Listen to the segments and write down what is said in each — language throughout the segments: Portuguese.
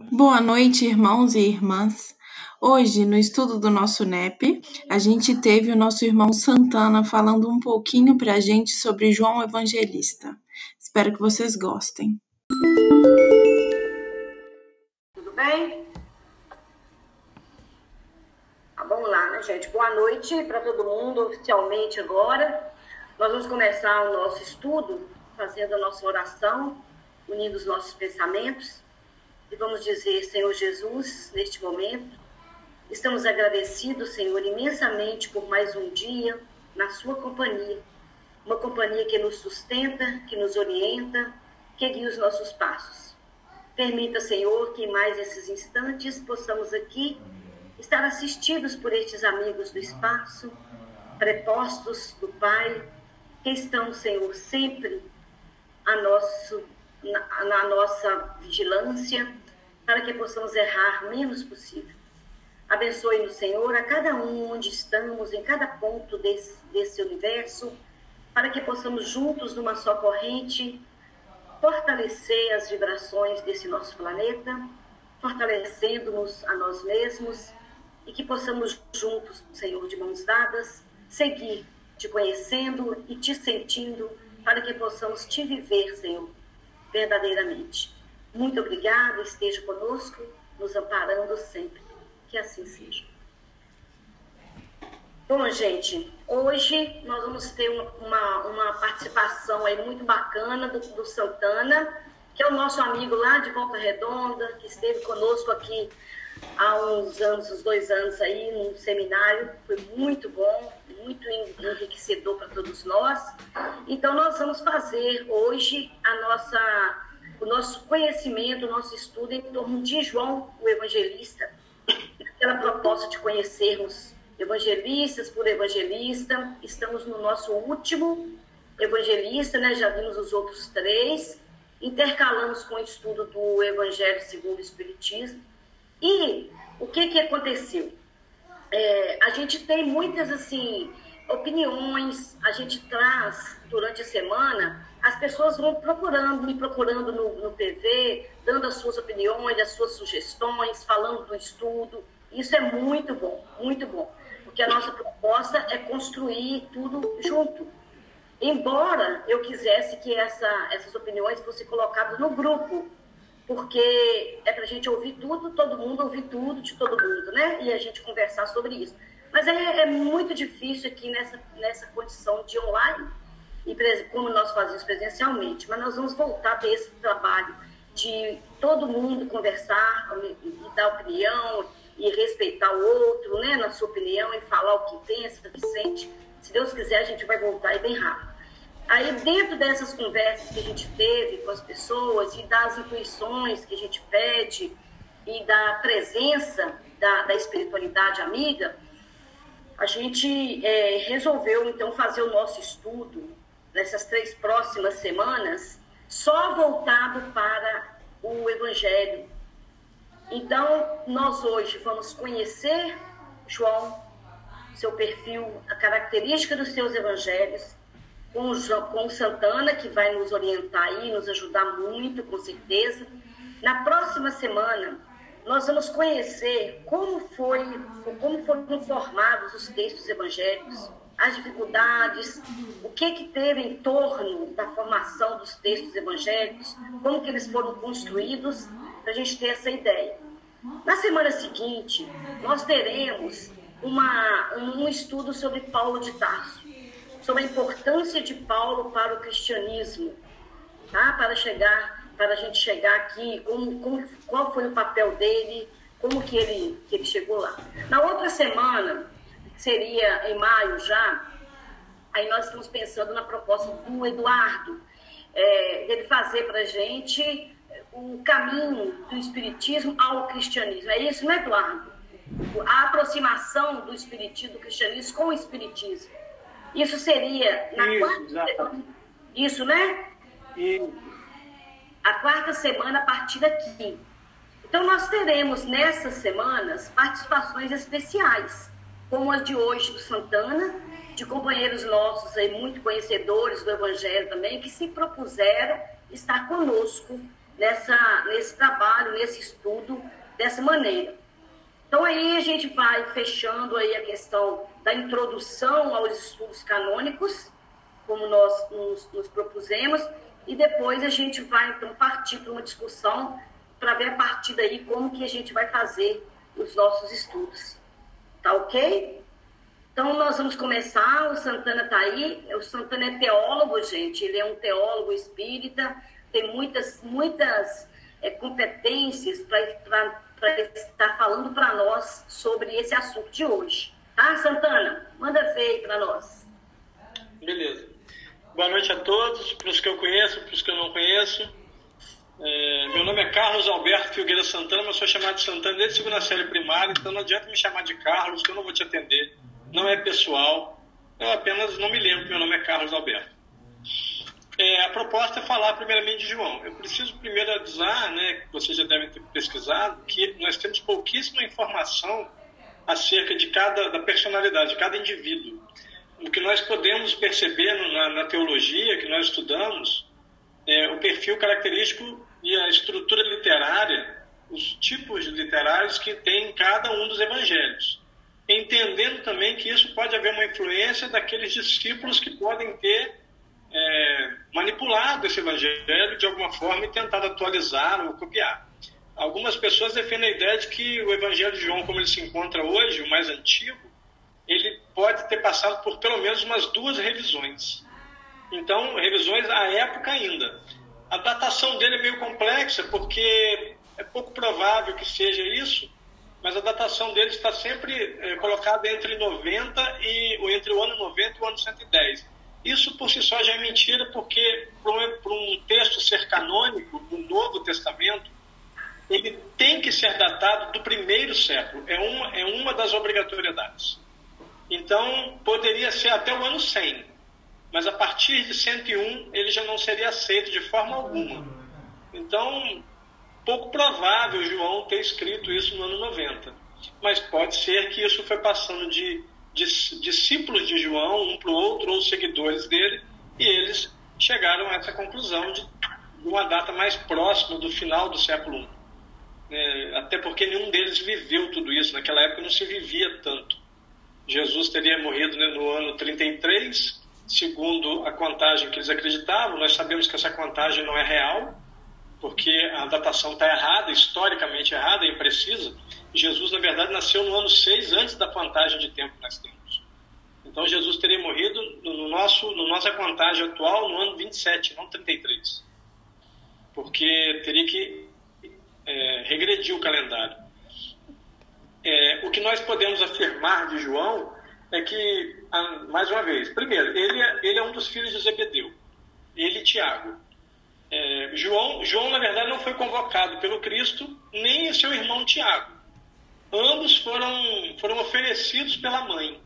Boa noite, irmãos e irmãs. Hoje, no estudo do nosso NEP, a gente teve o nosso irmão Santana falando um pouquinho para a gente sobre João Evangelista. Espero que vocês gostem. Tudo bem? Ah, vamos lá, né, gente? Boa noite para todo mundo, oficialmente agora. Nós vamos começar o nosso estudo fazendo a nossa oração, unindo os nossos pensamentos. E vamos dizer, Senhor Jesus, neste momento, estamos agradecidos, Senhor, imensamente por mais um dia na Sua companhia. Uma companhia que nos sustenta, que nos orienta, que guia os nossos passos. Permita, Senhor, que em mais esses instantes possamos aqui estar assistidos por estes amigos do espaço, prepostos do Pai, que estão, Senhor, sempre a nosso na, na nossa vigilância, para que possamos errar menos possível. Abençoe-nos, Senhor, a cada um onde estamos, em cada ponto desse, desse universo, para que possamos juntos, numa só corrente, fortalecer as vibrações desse nosso planeta, fortalecendo-nos a nós mesmos e que possamos juntos, Senhor, de mãos dadas, seguir te conhecendo e te sentindo, para que possamos te viver, Senhor, verdadeiramente. Muito obrigada, esteja conosco, nos amparando sempre. Que assim seja. Bom, gente, hoje nós vamos ter uma, uma participação aí muito bacana do, do Santana, que é o nosso amigo lá de Volta Redonda, que esteve conosco aqui há uns anos, uns dois anos aí, num seminário. Foi muito bom, muito enriquecedor para todos nós. Então, nós vamos fazer hoje a nossa, o nosso conhecimento, o nosso estudo em torno de João, o evangelista, aquela proposta de conhecermos evangelistas por evangelista. Estamos no nosso último evangelista, né? já vimos os outros três. Intercalamos com o estudo do Evangelho segundo o Espiritismo. E o que, que aconteceu? É, a gente tem muitas assim opiniões, a gente traz durante a semana, as pessoas vão procurando, me procurando no, no PV, dando as suas opiniões, as suas sugestões, falando do estudo. Isso é muito bom, muito bom, porque a nossa proposta é construir tudo junto. Embora eu quisesse que essa, essas opiniões fossem colocadas no grupo, porque é para a gente ouvir tudo, todo mundo ouvir tudo de todo mundo, né? E a gente conversar sobre isso. Mas é, é muito difícil aqui nessa, nessa condição de online, e como nós fazemos presencialmente. Mas nós vamos voltar a ter esse trabalho de todo mundo conversar e dar opinião e respeitar o outro, né, na sua opinião, e falar o que pensa, o que sente. Se Deus quiser, a gente vai voltar e bem rápido. Aí, dentro dessas conversas que a gente teve com as pessoas e das intuições que a gente pede e da presença da, da espiritualidade amiga, a gente é, resolveu, então, fazer o nosso estudo nessas três próximas semanas só voltado para o Evangelho. Então, nós hoje vamos conhecer João, seu perfil, a característica dos seus evangelhos, com o, Santana, que vai nos orientar e nos ajudar muito, com certeza. Na próxima semana, nós vamos conhecer como, foi, como foram formados os textos evangélicos, as dificuldades, o que, que teve em torno da formação dos textos evangélicos, como que eles foram construídos, para a gente ter essa ideia. Na semana seguinte, nós teremos uma, um estudo sobre Paulo de Tarso sobre a importância de Paulo para o cristianismo, tá? Para chegar, para a gente chegar aqui, como, como, qual foi o papel dele, como que ele, que ele chegou lá. Na outra semana, seria em maio já, aí nós estamos pensando na proposta do Eduardo, é, dele fazer para a gente o caminho do espiritismo ao cristianismo. É isso, não é, Eduardo? A aproximação do espiritismo, do cristianismo com o espiritismo. Isso seria na Isso, quarta exatamente. Isso, né? E A quarta semana a partir daqui. Então nós teremos nessas semanas participações especiais, como as de hoje do Santana, de companheiros nossos aí muito conhecedores do Evangelho também, que se propuseram estar conosco nessa, nesse trabalho, nesse estudo dessa maneira. Então aí a gente vai fechando aí a questão da introdução aos estudos canônicos, como nós nos, nos propusemos, e depois a gente vai então partir para uma discussão para ver a partir daí como que a gente vai fazer os nossos estudos. Tá ok? Então nós vamos começar, o Santana está aí, o Santana é teólogo, gente, ele é um teólogo espírita, tem muitas, muitas é, competências para estar falando para nós sobre esse assunto de hoje. Tá, Santana? Manda ver para nós. Beleza. Boa noite a todos, para os que eu conheço, para os que eu não conheço. É, meu nome é Carlos Alberto Filgueira Santana, mas sou chamado de Santana desde a segunda série primária, então não adianta me chamar de Carlos, que eu não vou te atender. Não é pessoal, eu apenas não me lembro que meu nome é Carlos Alberto. É, a proposta é falar primeiramente de João. Eu preciso primeiro avisar, né, que vocês já devem ter pesquisado, que nós temos pouquíssima informação acerca de cada da personalidade de cada indivíduo. O que nós podemos perceber na, na teologia que nós estudamos é o perfil característico e a estrutura literária, os tipos literários que tem em cada um dos evangelhos. Entendendo também que isso pode haver uma influência daqueles discípulos que podem ter é, manipulado esse evangelho de alguma forma e tentado atualizar ou copiar. Algumas pessoas defendem a ideia de que o evangelho de João, como ele se encontra hoje, o mais antigo, ele pode ter passado por pelo menos umas duas revisões. Então, revisões à época ainda. A datação dele é meio complexa, porque é pouco provável que seja isso, mas a datação dele está sempre é, colocada entre 90 e entre o ano 90 e o ano 110 isso por si só já é mentira, porque para um texto ser canônico do Novo Testamento, ele tem que ser datado do primeiro século. É uma, é uma das obrigatoriedades. Então, poderia ser até o ano 100, mas a partir de 101 ele já não seria aceito de forma alguma. Então, pouco provável João ter escrito isso no ano 90. Mas pode ser que isso foi passando de discípulos de João, um para o outro, ou seguidores dele, e eles chegaram a essa conclusão de uma data mais próxima do final do século I. É, até porque nenhum deles viveu tudo isso. Naquela época não se vivia tanto. Jesus teria morrido né, no ano 33, segundo a contagem que eles acreditavam. Nós sabemos que essa contagem não é real, porque a datação está errada, historicamente errada, imprecisa. Jesus, na verdade, nasceu no ano 6 antes da contagem de tempo que nós temos. Então, Jesus teria morrido no nosso, no nossa contagem atual no ano 27, não 33. Porque teria que é, regredir o calendário. É, o que nós podemos afirmar de João é que, mais uma vez, primeiro, ele é, ele é um dos filhos de Zebedeu, ele e Tiago. É, João, João, na verdade, não foi convocado pelo Cristo, nem seu irmão Tiago ambos foram, foram oferecidos pela mãe.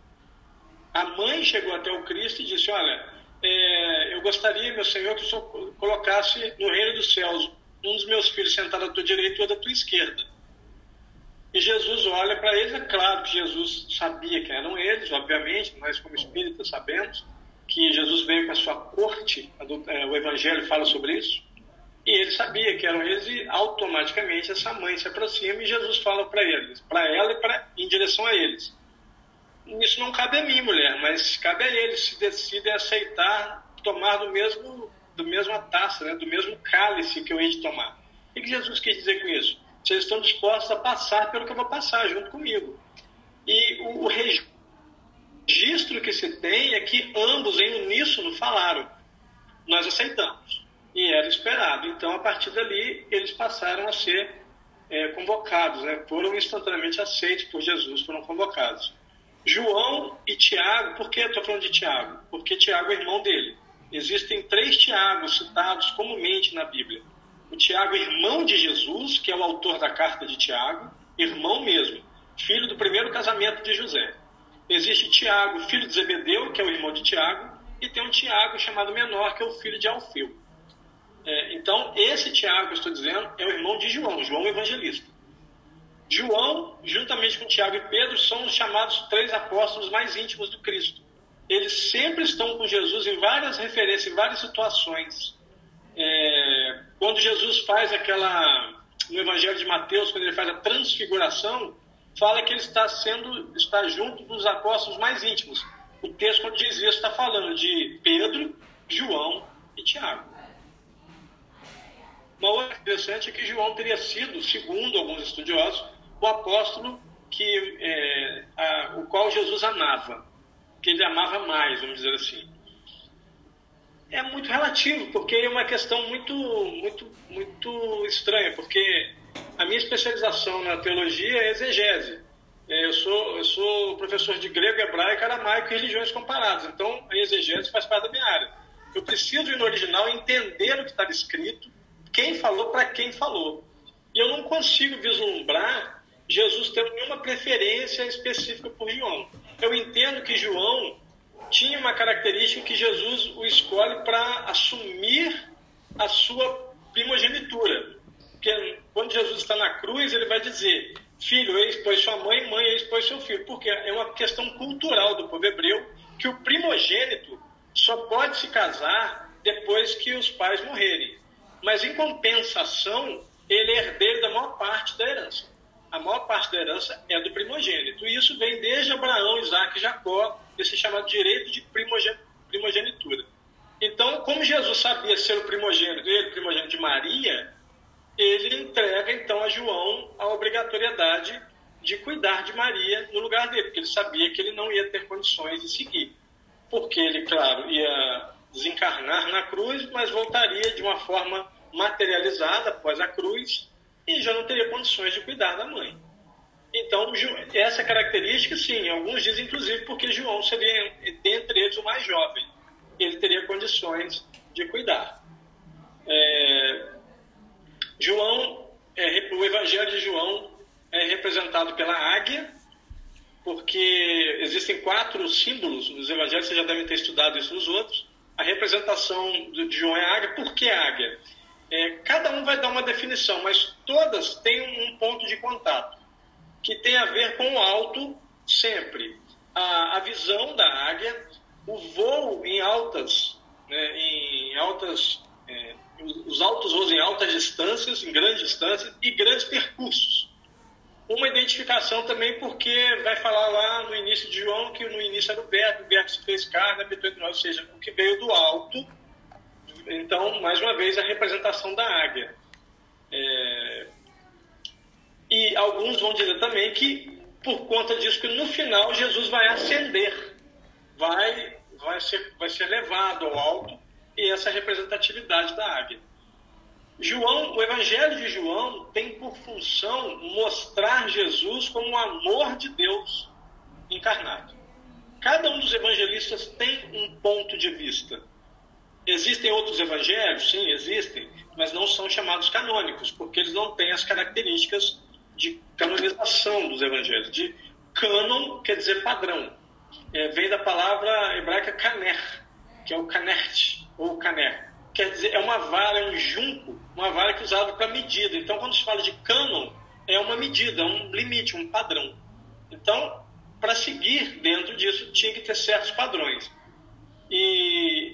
A mãe chegou até o Cristo e disse: Olha, é, eu gostaria, meu Senhor, que o Senhor colocasse no reino dos céus um dos meus filhos sentado à tua direita e outro à tua esquerda. E Jesus olha para eles, é claro que Jesus sabia que eram eles, obviamente, nós como espíritas sabemos que Jesus veio com a sua corte, é, o Evangelho fala sobre isso. E ele sabia que eram eles e automaticamente essa mãe se aproxima e Jesus fala para eles, para ela e pra, em direção a eles. Isso não cabe a mim, mulher, mas cabe a eles se decidem aceitar tomar do mesmo do mesma taça, né, do mesmo cálice que eu hei de tomar. O que Jesus quis dizer com isso? Vocês estão dispostos a passar pelo que eu vou passar junto comigo. E o, o registro que se tem é que ambos em uníssono falaram: nós aceitamos e era esperado. Então, a partir dali, eles passaram a ser é, convocados, né? foram instantaneamente aceitos por Jesus, foram convocados. João e Tiago, por que eu estou falando de Tiago? Porque Tiago é irmão dele. Existem três Tiagos citados comumente na Bíblia. O Tiago, irmão de Jesus, que é o autor da carta de Tiago, irmão mesmo, filho do primeiro casamento de José. Existe Tiago, filho de Zebedeu, que é o irmão de Tiago, e tem um Tiago chamado menor, que é o filho de Alfeu. É, então, esse Tiago que eu estou dizendo é o irmão de João, João Evangelista. João, juntamente com Tiago e Pedro, são os chamados três apóstolos mais íntimos do Cristo. Eles sempre estão com Jesus em várias referências, em várias situações. É, quando Jesus faz aquela, no Evangelho de Mateus, quando ele faz a transfiguração, fala que ele está sendo está junto dos apóstolos mais íntimos. O texto quando diz isso está falando de Pedro, João e Tiago. Uma outra interessante é que João teria sido, segundo alguns estudiosos, o apóstolo que é, a, o qual Jesus amava, que ele amava mais, vamos dizer assim. É muito relativo, porque é uma questão muito, muito, muito estranha, porque a minha especialização na teologia é exegese. É, eu sou, eu sou professor de grego, hebraico, aramaico e religiões comparadas. Então, a exegese faz parte da minha área. Eu preciso ir no original entender o que estava escrito, quem falou para quem falou. E eu não consigo vislumbrar Jesus tendo nenhuma preferência específica por João. Eu entendo que João tinha uma característica que Jesus o escolhe para assumir a sua primogenitura. Porque quando Jesus está na cruz, ele vai dizer: Filho, eis pois sua mãe, mãe, eis pois seu filho. Porque é uma questão cultural do povo hebreu que o primogênito só pode se casar depois que os pais morrerem. Mas em compensação, ele é herdeiro da maior parte da herança. A maior parte da herança é do primogênito. E isso vem desde Abraão, Isaac e Jacó, esse chamado direito de primogenitura. Então, como Jesus sabia ser o primogênito, ele primogênito de Maria, ele entrega então a João a obrigatoriedade de cuidar de Maria no lugar dele, porque ele sabia que ele não ia ter condições de seguir. Porque ele, claro, ia desencarnar na cruz, mas voltaria de uma forma materializada após a cruz e já não teria condições de cuidar da mãe. Então, essa característica, sim, alguns dizem inclusive porque João seria, dentre eles, o mais jovem. Ele teria condições de cuidar. É, João, é, o Evangelho de João é representado pela águia, porque existem quatro símbolos nos Evangelhos, vocês já devem ter estudado isso nos outros. A representação de João é águia. Por que águia? É, cada um vai dar uma definição, mas todas têm um ponto de contato, que tem a ver com o alto sempre. A, a visão da águia, o voo em altas, né, em altas é, os altos voos em altas distâncias, em grandes distâncias e grandes percursos. Uma identificação também porque vai falar lá no início de João que no início era o verbo, o verbo se fez carne, habitou entre nós, ou seja, o que veio do alto então, mais uma vez, a representação da águia. É... E alguns vão dizer também que, por conta disso, que no final Jesus vai ascender, vai, vai, ser, vai ser levado ao alto, e essa representatividade da águia. João, o Evangelho de João tem por função mostrar Jesus como o amor de Deus encarnado. Cada um dos evangelistas tem um ponto de vista. Existem outros evangelhos? Sim, existem, mas não são chamados canônicos, porque eles não têm as características de canonização dos evangelhos. De cânon quer dizer padrão. É, vem da palavra hebraica kaner, que é o kanert, ou kaner. Quer dizer, é uma vara, é um junco, uma vara que é usada para medida. Então, quando se fala de cânon, é uma medida, um limite, um padrão. Então, para seguir dentro disso, tinha que ter certos padrões. E,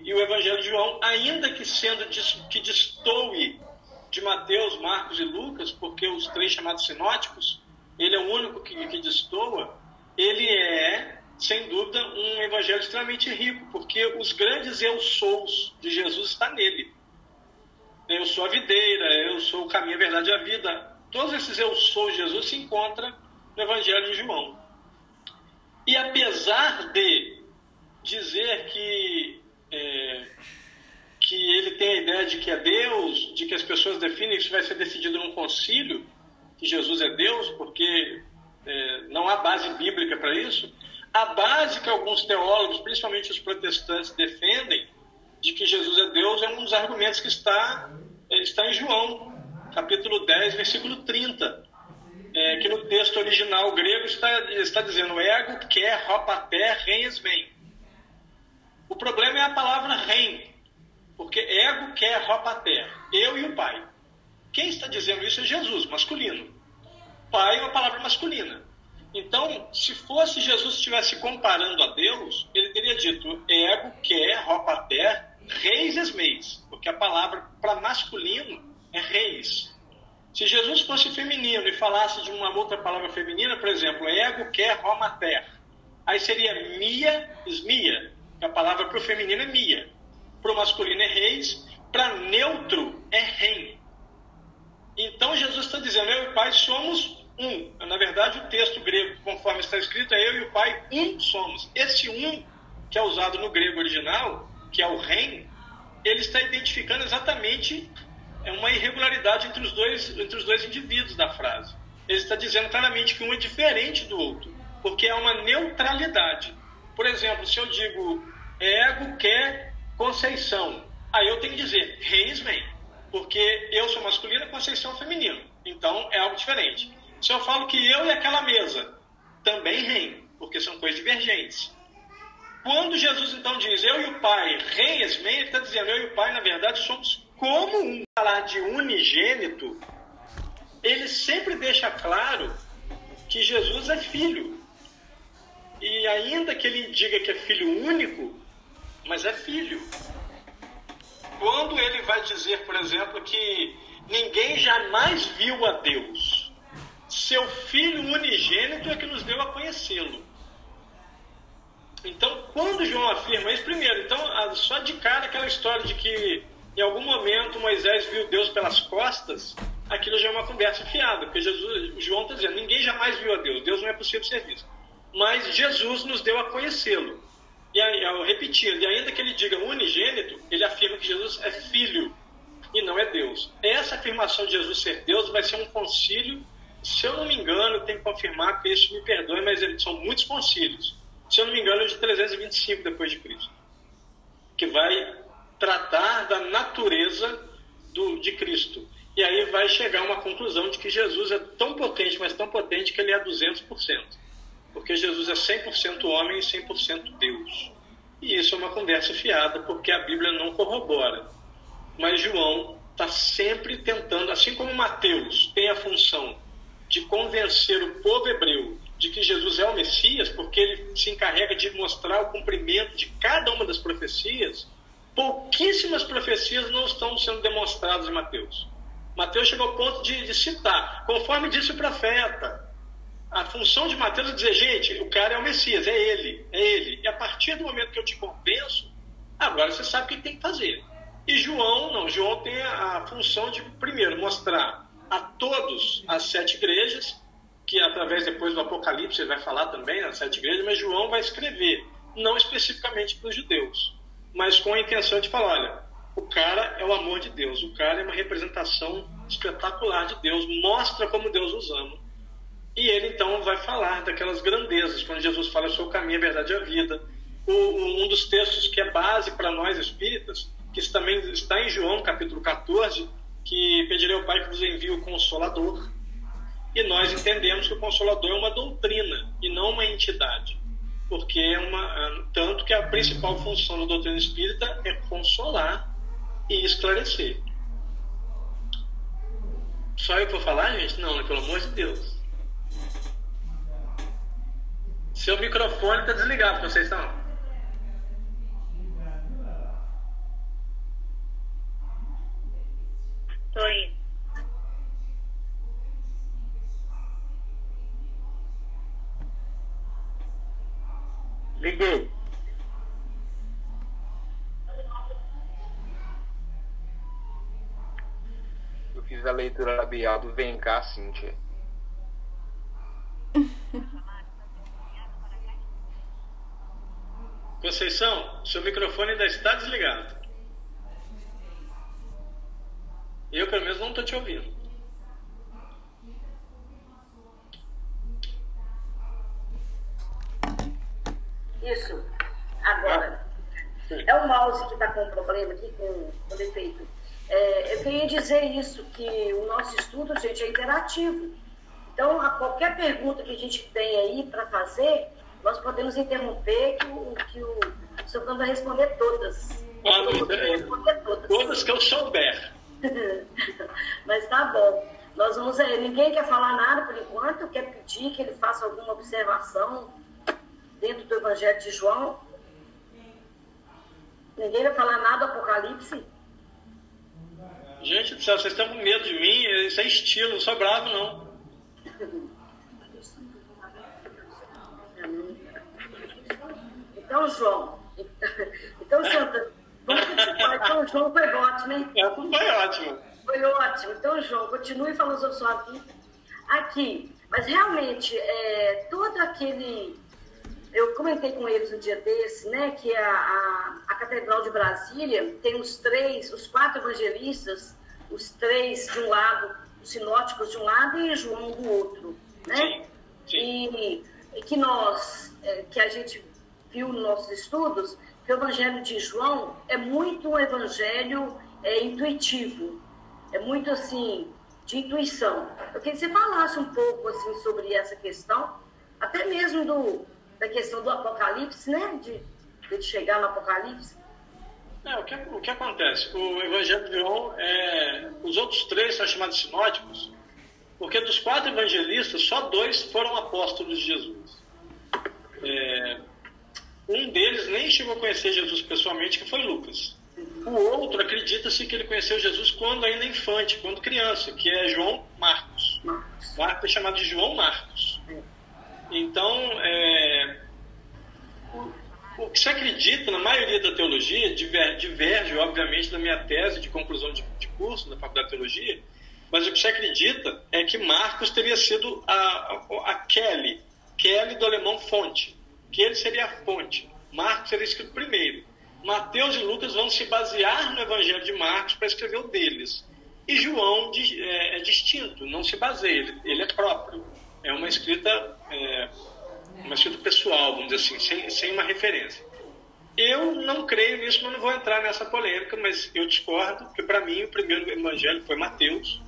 e o Evangelho de João, ainda que sendo que destoe de Mateus, Marcos e Lucas, porque os três chamados sinóticos, ele é o único que, que destoa, ele é, sem dúvida, um evangelho extremamente rico, porque os grandes eu sous de Jesus está nele. Eu sou a videira, eu sou o caminho, a verdade e a vida. Todos esses eu sou de Jesus se encontram no evangelho de João. E apesar de dizer que, é, que ele tem a ideia de que é Deus, de que as pessoas definem isso vai ser decidido num concílio, que Jesus é Deus, porque é, não há base bíblica para isso. A base que alguns teólogos, principalmente os protestantes, defendem de que Jesus é Deus é um dos argumentos que está, é, está em João, capítulo 10, versículo 30. É, que no texto original grego está, está dizendo ego, quer, ropater, reis, vem. O problema é a palavra rei, porque ego quer ropater, eu e o pai. Quem está dizendo isso é Jesus, masculino. Pai é uma palavra masculina. Então, se fosse Jesus estivesse comparando a Deus, ele teria dito ego, quer, ropater, reis esmeis, porque a palavra para masculino é reis. Se Jesus fosse feminino e falasse de uma outra palavra feminina, por exemplo, ego, quer, romater, aí seria mia, esmia. A palavra para o feminino é mia. Para o masculino é reis. Para neutro é rei. Então Jesus está dizendo, eu e o Pai somos um. Na verdade, o texto grego, conforme está escrito, é eu e o Pai um somos. Esse um, que é usado no grego original, que é o rei, ele está identificando exatamente é uma irregularidade entre os dois, entre os dois indivíduos da frase. Ele está dizendo claramente que um é diferente do outro, porque é uma neutralidade. Por exemplo, se eu digo ego quer Conceição, aí eu tenho que dizer Reisman, porque eu sou masculino e Conceição é feminino. Então é algo diferente. Se eu falo que eu e aquela mesa, também rei, porque são coisas divergentes. Quando Jesus então diz eu e o Pai, Reisman, ele está dizendo eu e o Pai, na verdade, somos como um. Falar de unigênito, ele sempre deixa claro que Jesus é filho. E ainda que ele diga que é filho único, mas é filho. Quando ele vai dizer, por exemplo, que ninguém jamais viu a Deus, seu filho unigênito é que nos deu a conhecê-lo. Então, quando João afirma isso, primeiro, então, só de cara aquela história de que em algum momento Moisés viu Deus pelas costas, aquilo já é uma conversa fiada, porque Jesus, João está dizendo, ninguém jamais viu a Deus, Deus não é possível ser visto. Mas Jesus nos deu a conhecê-lo. E aí, repetir, e ainda que ele diga unigênito, ele afirma que Jesus é filho e não é Deus. Essa afirmação de Jesus ser Deus vai ser um concílio, se eu não me engano, tenho que confirmar que isso me perdoe, mas são muitos concílios. Se eu não me engano, é de 325 depois de Cristo, que vai tratar da natureza do, de Cristo. E aí vai chegar a uma conclusão de que Jesus é tão potente, mas tão potente que ele é 200%. Porque Jesus é 100% homem e 100% Deus. E isso é uma conversa fiada, porque a Bíblia não corrobora. Mas João está sempre tentando, assim como Mateus tem a função de convencer o povo hebreu de que Jesus é o Messias, porque ele se encarrega de mostrar o cumprimento de cada uma das profecias, pouquíssimas profecias não estão sendo demonstradas em Mateus. Mateus chegou ao ponto de, de citar, conforme disse o profeta, a função de Mateus é dizer, gente, o cara é o Messias, é ele, é ele. E a partir do momento que eu te convenço, agora você sabe o que tem que fazer. E João, não, João tem a função de, primeiro, mostrar a todos as sete igrejas, que através depois do Apocalipse ele vai falar também as sete igrejas, mas João vai escrever, não especificamente para os judeus, mas com a intenção de falar, olha, o cara é o amor de Deus, o cara é uma representação espetacular de Deus, mostra como Deus os ama e ele então vai falar daquelas grandezas, quando Jesus fala: Eu sou o caminho, a verdade e a vida. O, um dos textos que é base para nós espíritas, que também está em João capítulo 14, que pedirei ao Pai que vos envie o Consolador. E nós entendemos que o Consolador é uma doutrina e não uma entidade. Porque é uma. Tanto que a principal função da doutrina espírita é consolar e esclarecer. Só eu vou falar, gente? Não, né? pelo amor de Deus. Seu microfone está desligado, vocês estão. Estou aí. Liguei. Eu fiz a leitura labial do Vem cá, Cíntia. Conceição, seu microfone ainda está desligado. Eu, pelo menos, não estou te ouvindo. Isso. Agora. É o mouse que está com problema aqui, com, com defeito. É, eu queria dizer isso, que o nosso estudo, gente, é interativo. Então, a qualquer pergunta que a gente tem aí para fazer, nós podemos interromper que o, que o, senhor vai responder todas. Ah, responder todas. Todas que eu souber. Mas tá bom. Nós vamos aí. Ninguém quer falar nada por enquanto? Quer pedir que ele faça alguma observação dentro do Evangelho de João? Ninguém vai falar nada do Apocalipse? Gente do céu, vocês estão com medo de mim? Isso é estilo, não sou bravo, não. Então, João. Então, Santa, vamos continuar. Então, João foi ótimo, hein? É, foi ótimo. Foi ótimo. Então, João, continue falando sobre sua vida aqui. Mas realmente, é, todo aquele. Eu comentei com eles um dia desse, né? Que a, a, a Catedral de Brasília tem os três, os quatro evangelistas, os três de um lado, os sinóticos de um lado e João do outro, né? Sim, sim. E, e que nós, é, que a gente viu nos nossos estudos, que o Evangelho de João é muito um evangelho é, intuitivo, é muito assim, de intuição. Eu queria que você falasse um pouco assim, sobre essa questão, até mesmo do, da questão do Apocalipse, né? De, de chegar no Apocalipse. É, o, que, o que acontece? O Evangelho de João, é, os outros três são chamados sinóticos, porque dos quatro evangelistas, só dois foram apóstolos de Jesus. É, um deles nem chegou a conhecer Jesus pessoalmente, que foi Lucas. O outro acredita-se que ele conheceu Jesus quando ainda infante, quando criança, que é João Marcos. Marcos é chamado de João Marcos. Então, é, o, que se acredita na maioria da teologia diverge, obviamente, da minha tese de conclusão de, de curso da Faculdade de Teologia, mas o que se acredita é que Marcos teria sido a, a, a Kelly, Kelly do alemão fonte, que ele seria a fonte. Marcos seria escrito primeiro. Mateus e Lucas vão se basear no Evangelho de Marcos para escrever o deles. E João é, é distinto, não se baseia, ele, ele, é próprio. É uma escrita, é, uma escrita pessoal, vamos dizer assim, sem, sem uma referência. Eu não creio nisso, mas não vou entrar nessa polêmica, mas eu discordo, porque para mim o primeiro evangelho foi Mateus.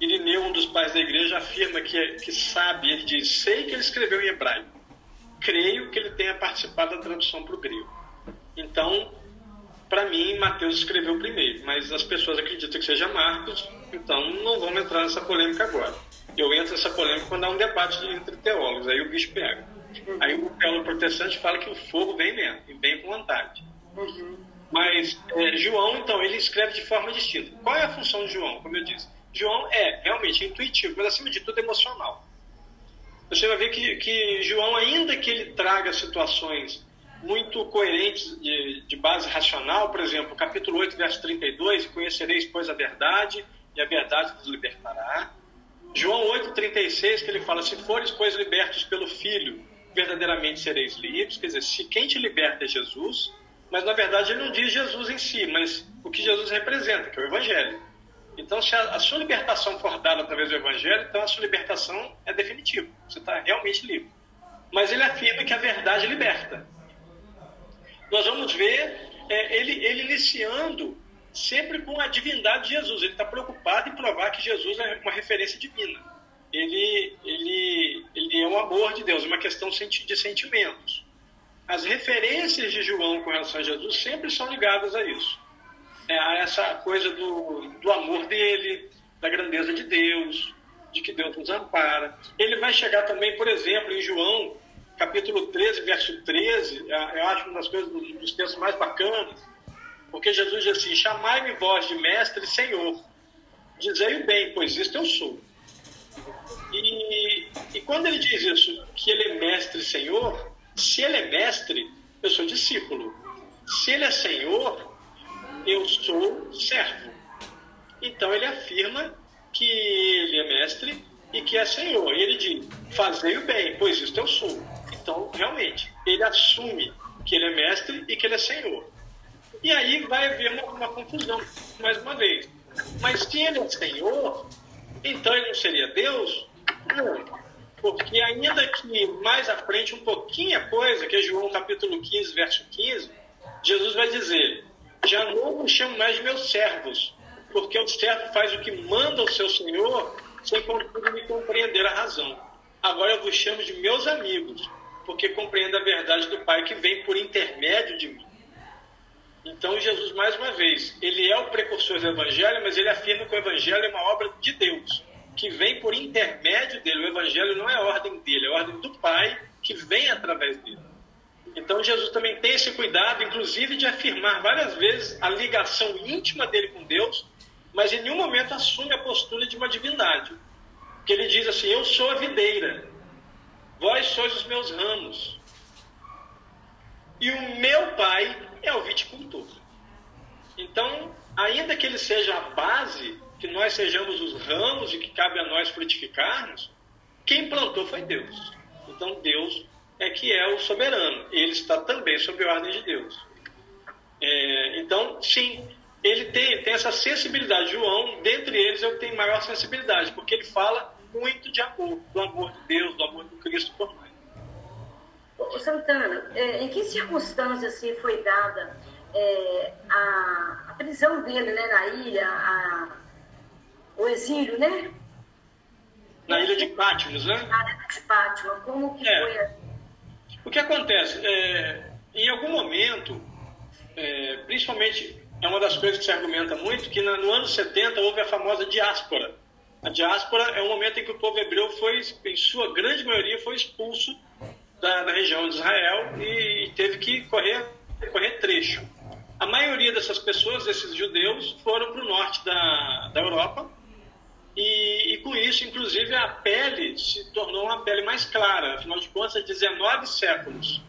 Irineu, um dos pais da igreja, afirma que, que sabe, ele diz, sei que ele escreveu em hebraico creio que ele tenha participado da tradução para o grego. Então, para mim, Mateus escreveu primeiro, mas as pessoas acreditam que seja Marcos, então não vamos entrar nessa polêmica agora. Eu entro nessa polêmica quando há um debate entre teólogos, aí o bicho pega. Aí o teólogo protestante fala que o fogo vem mesmo, e vem com vontade. Mas é, João, então, ele escreve de forma distinta. Qual é a função de João? Como eu disse, João é realmente intuitivo, mas acima de tudo emocional você vai ver que, que João, ainda que ele traga situações muito coerentes de, de, base racional, por exemplo, capítulo 8, verso 32, conhecereis, pois, a verdade, e a verdade vos libertará. João 8, 36, que ele fala, se fores, pois, libertos pelo Filho, verdadeiramente sereis livres, quer dizer, se quem te liberta é Jesus, mas na verdade ele não diz Jesus em si, mas o que Jesus representa, que é o Evangelho. Então, se a, a, sua libertação for dada através do Evangelho, então a sua libertação é definitiva. Você está realmente livre. Mas ele afirma que a verdade liberta. Nós vamos ver é, ele, ele iniciando sempre com a divindade de Jesus. Ele está preocupado em provar que Jesus é uma referência divina. Ele, ele, ele é o amor de Deus, uma questão de sentimentos. As referências de João com relação a Jesus sempre são ligadas a isso a essa coisa do, do amor dele, da grandeza de Deus, de que Deus nos ampara. Ele vai chegar também, por exemplo, em João, capítulo 13, verso 13, é, eu acho uma das coisas dos textos mais bacanas, porque Jesus diz assim: Chamai-me vós de mestre e senhor, dizei o bem, pois isto eu sou. E, e quando ele diz isso, que ele é mestre e senhor, se ele é mestre, eu sou discípulo. Se ele é senhor, eu sou servo. Então ele afirma que ele é mestre e que é senhor. E ele diz: Fazei o bem, pois isto eu sou. Então, realmente, ele assume que ele é mestre e que ele é senhor. E aí vai haver uma, uma confusão, mais uma vez. Mas se ele é senhor, então ele não seria Deus? Não. Porque ainda que mais à frente, um pouquinho a coisa, que é João capítulo 15, verso 15, Jesus vai dizer: já não me chamo mais de meus servos, porque o servo faz o que manda o seu senhor, sem contudo me compreender a razão. Agora eu vos chamo de meus amigos, porque compreendo a verdade do Pai que vem por intermédio de mim. Então, Jesus, mais uma vez, ele é o precursor do Evangelho, mas ele afirma que o Evangelho é uma obra de Deus, que vem por intermédio dele. O Evangelho não é ordem dele, é ordem do Pai que vem através dele. Então Jesus também tem esse cuidado, inclusive, de afirmar várias vezes a ligação íntima dele com Deus, mas em nenhum momento assume a postura de uma divindade. Porque ele diz assim: Eu sou a videira, vós sois os meus ramos, e o meu pai é o viticultor. Então, ainda que ele seja a base, que nós sejamos os ramos e que cabe a nós frutificarmos, quem plantou foi Deus. Então, Deus é que é o soberano. Ele está também sob a ordem de Deus. É, então, sim, ele tem, tem essa sensibilidade. João, dentre eles, é o que tem maior sensibilidade, porque ele fala muito de amor, do amor de Deus, do amor de Cristo por nós. Ô, Santana, é, em que circunstâncias assim, foi dada é, a, a, prisão dele né, na ilha, a, o exílio, né? Na ilha de Patmos, né? Na ilha de Patmos, como que é. foi? O que acontece? É, em algum momento, é, principalmente, é uma das coisas que se argumenta muito, que no ano 70 houve a famosa diáspora. A diáspora é o momento em que o povo hebreu foi, em sua grande maioria, foi expulso da, da região de Israel e, e teve que correr, correr trecho. A maioria dessas pessoas, desses judeus, foram para o norte da, da Europa e, e, com isso, inclusive, a pele se tornou uma pele mais clara. Afinal de contas, 19 séculos,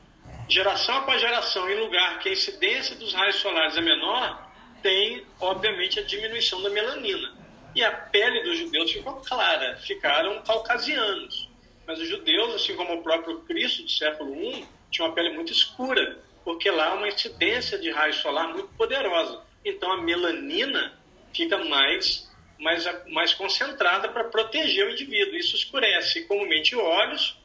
geração após geração, em lugar que a incidência dos raios solares é menor, tem, obviamente, a diminuição da melanina. E a pele dos judeus ficou clara, ficaram caucasianos. Mas os judeus, assim como o próprio Cristo do século I, tinham uma pele muito escura, porque lá há uma incidência de raio solar muito poderosa. Então a melanina fica mais mais, mais concentrada para proteger o indivíduo. Isso escurece comumente olhos,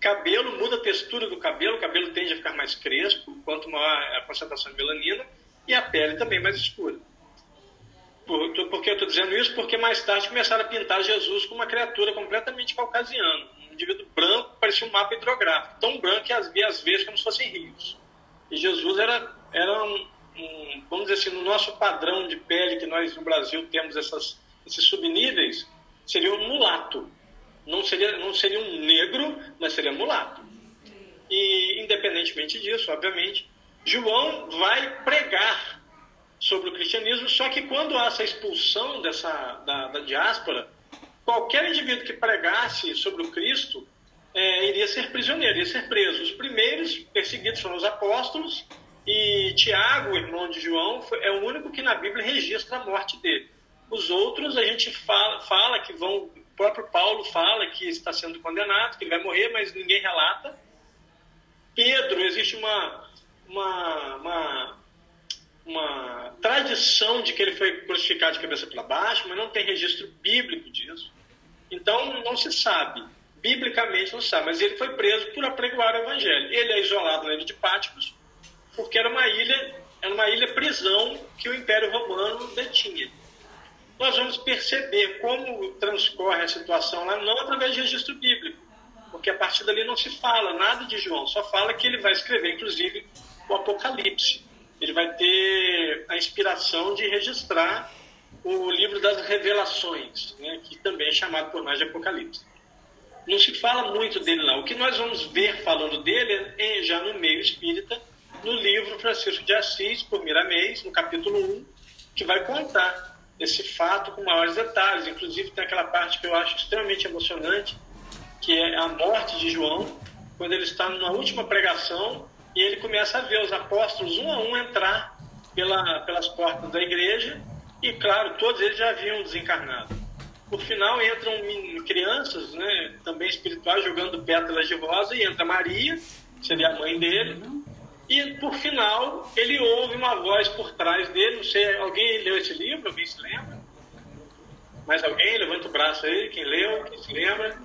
cabelo, muda a textura do cabelo, o cabelo tende a ficar mais crespo, quanto maior a concentração de melanina, e a pele também mais escura. Por, por que eu estou dizendo isso? Porque mais tarde começaram a pintar Jesus como uma criatura completamente caucasiana. Um indivíduo branco, parecia um mapa hidrográfico, tão branco que as às vezes como se fossem rios. E Jesus era, era um, um, vamos dizer assim, no nosso padrão de pele que nós no Brasil temos essas esses subníveis, seria um mulato. Não seria, não seria um negro, mas seria mulato. E, independentemente disso, obviamente, João vai pregar sobre o cristianismo, só que quando há essa expulsão dessa, da, da diáspora, qualquer indivíduo que pregasse sobre o Cristo é, iria ser prisioneiro, iria ser preso. Os primeiros perseguidos foram os apóstolos, e Tiago, irmão de João, é o único que na Bíblia registra a morte dele. Os outros a gente fala, fala que vão. O próprio Paulo fala que está sendo condenado, que ele vai morrer, mas ninguém relata. Pedro, existe uma, uma, uma, uma tradição de que ele foi crucificado de cabeça para baixo, mas não tem registro bíblico disso. Então não se sabe. Biblicamente não se sabe, mas ele foi preso por apregoar o evangelho. Ele é isolado na ilha de Patmos, porque era uma ilha, era uma ilha prisão que o Império Romano detinha nós vamos perceber como transcorre a situação lá, não através de registro bíblico, porque a partir dali não se fala nada de João, só fala que ele vai escrever, inclusive, o Apocalipse. Ele vai ter a inspiração de registrar o livro das revelações, né, que também é chamado por nós de Apocalipse. Não se fala muito dele lá. O que nós vamos ver falando dele é já no meio espírita, no livro Francisco de Assis, por Miramês, no capítulo 1, que vai contar esse fato com maiores detalhes. Inclusive, tem aquela parte que eu acho extremamente emocionante, que é a morte de João, quando ele está na última pregação e ele começa a ver os apóstolos um a um entrar pela, pelas portas da igreja e, claro, todos eles já haviam desencarnado. Por final, entram crianças, né, também espirituais, jogando pétalas de rosa e entra Maria, seria a mãe dele, e, por final, ele ouve uma voz por trás dele. Não sei, alguém leu esse livro? Alguém se lembra? Mais alguém? Levanta o braço aí, quem leu, quem se lembra.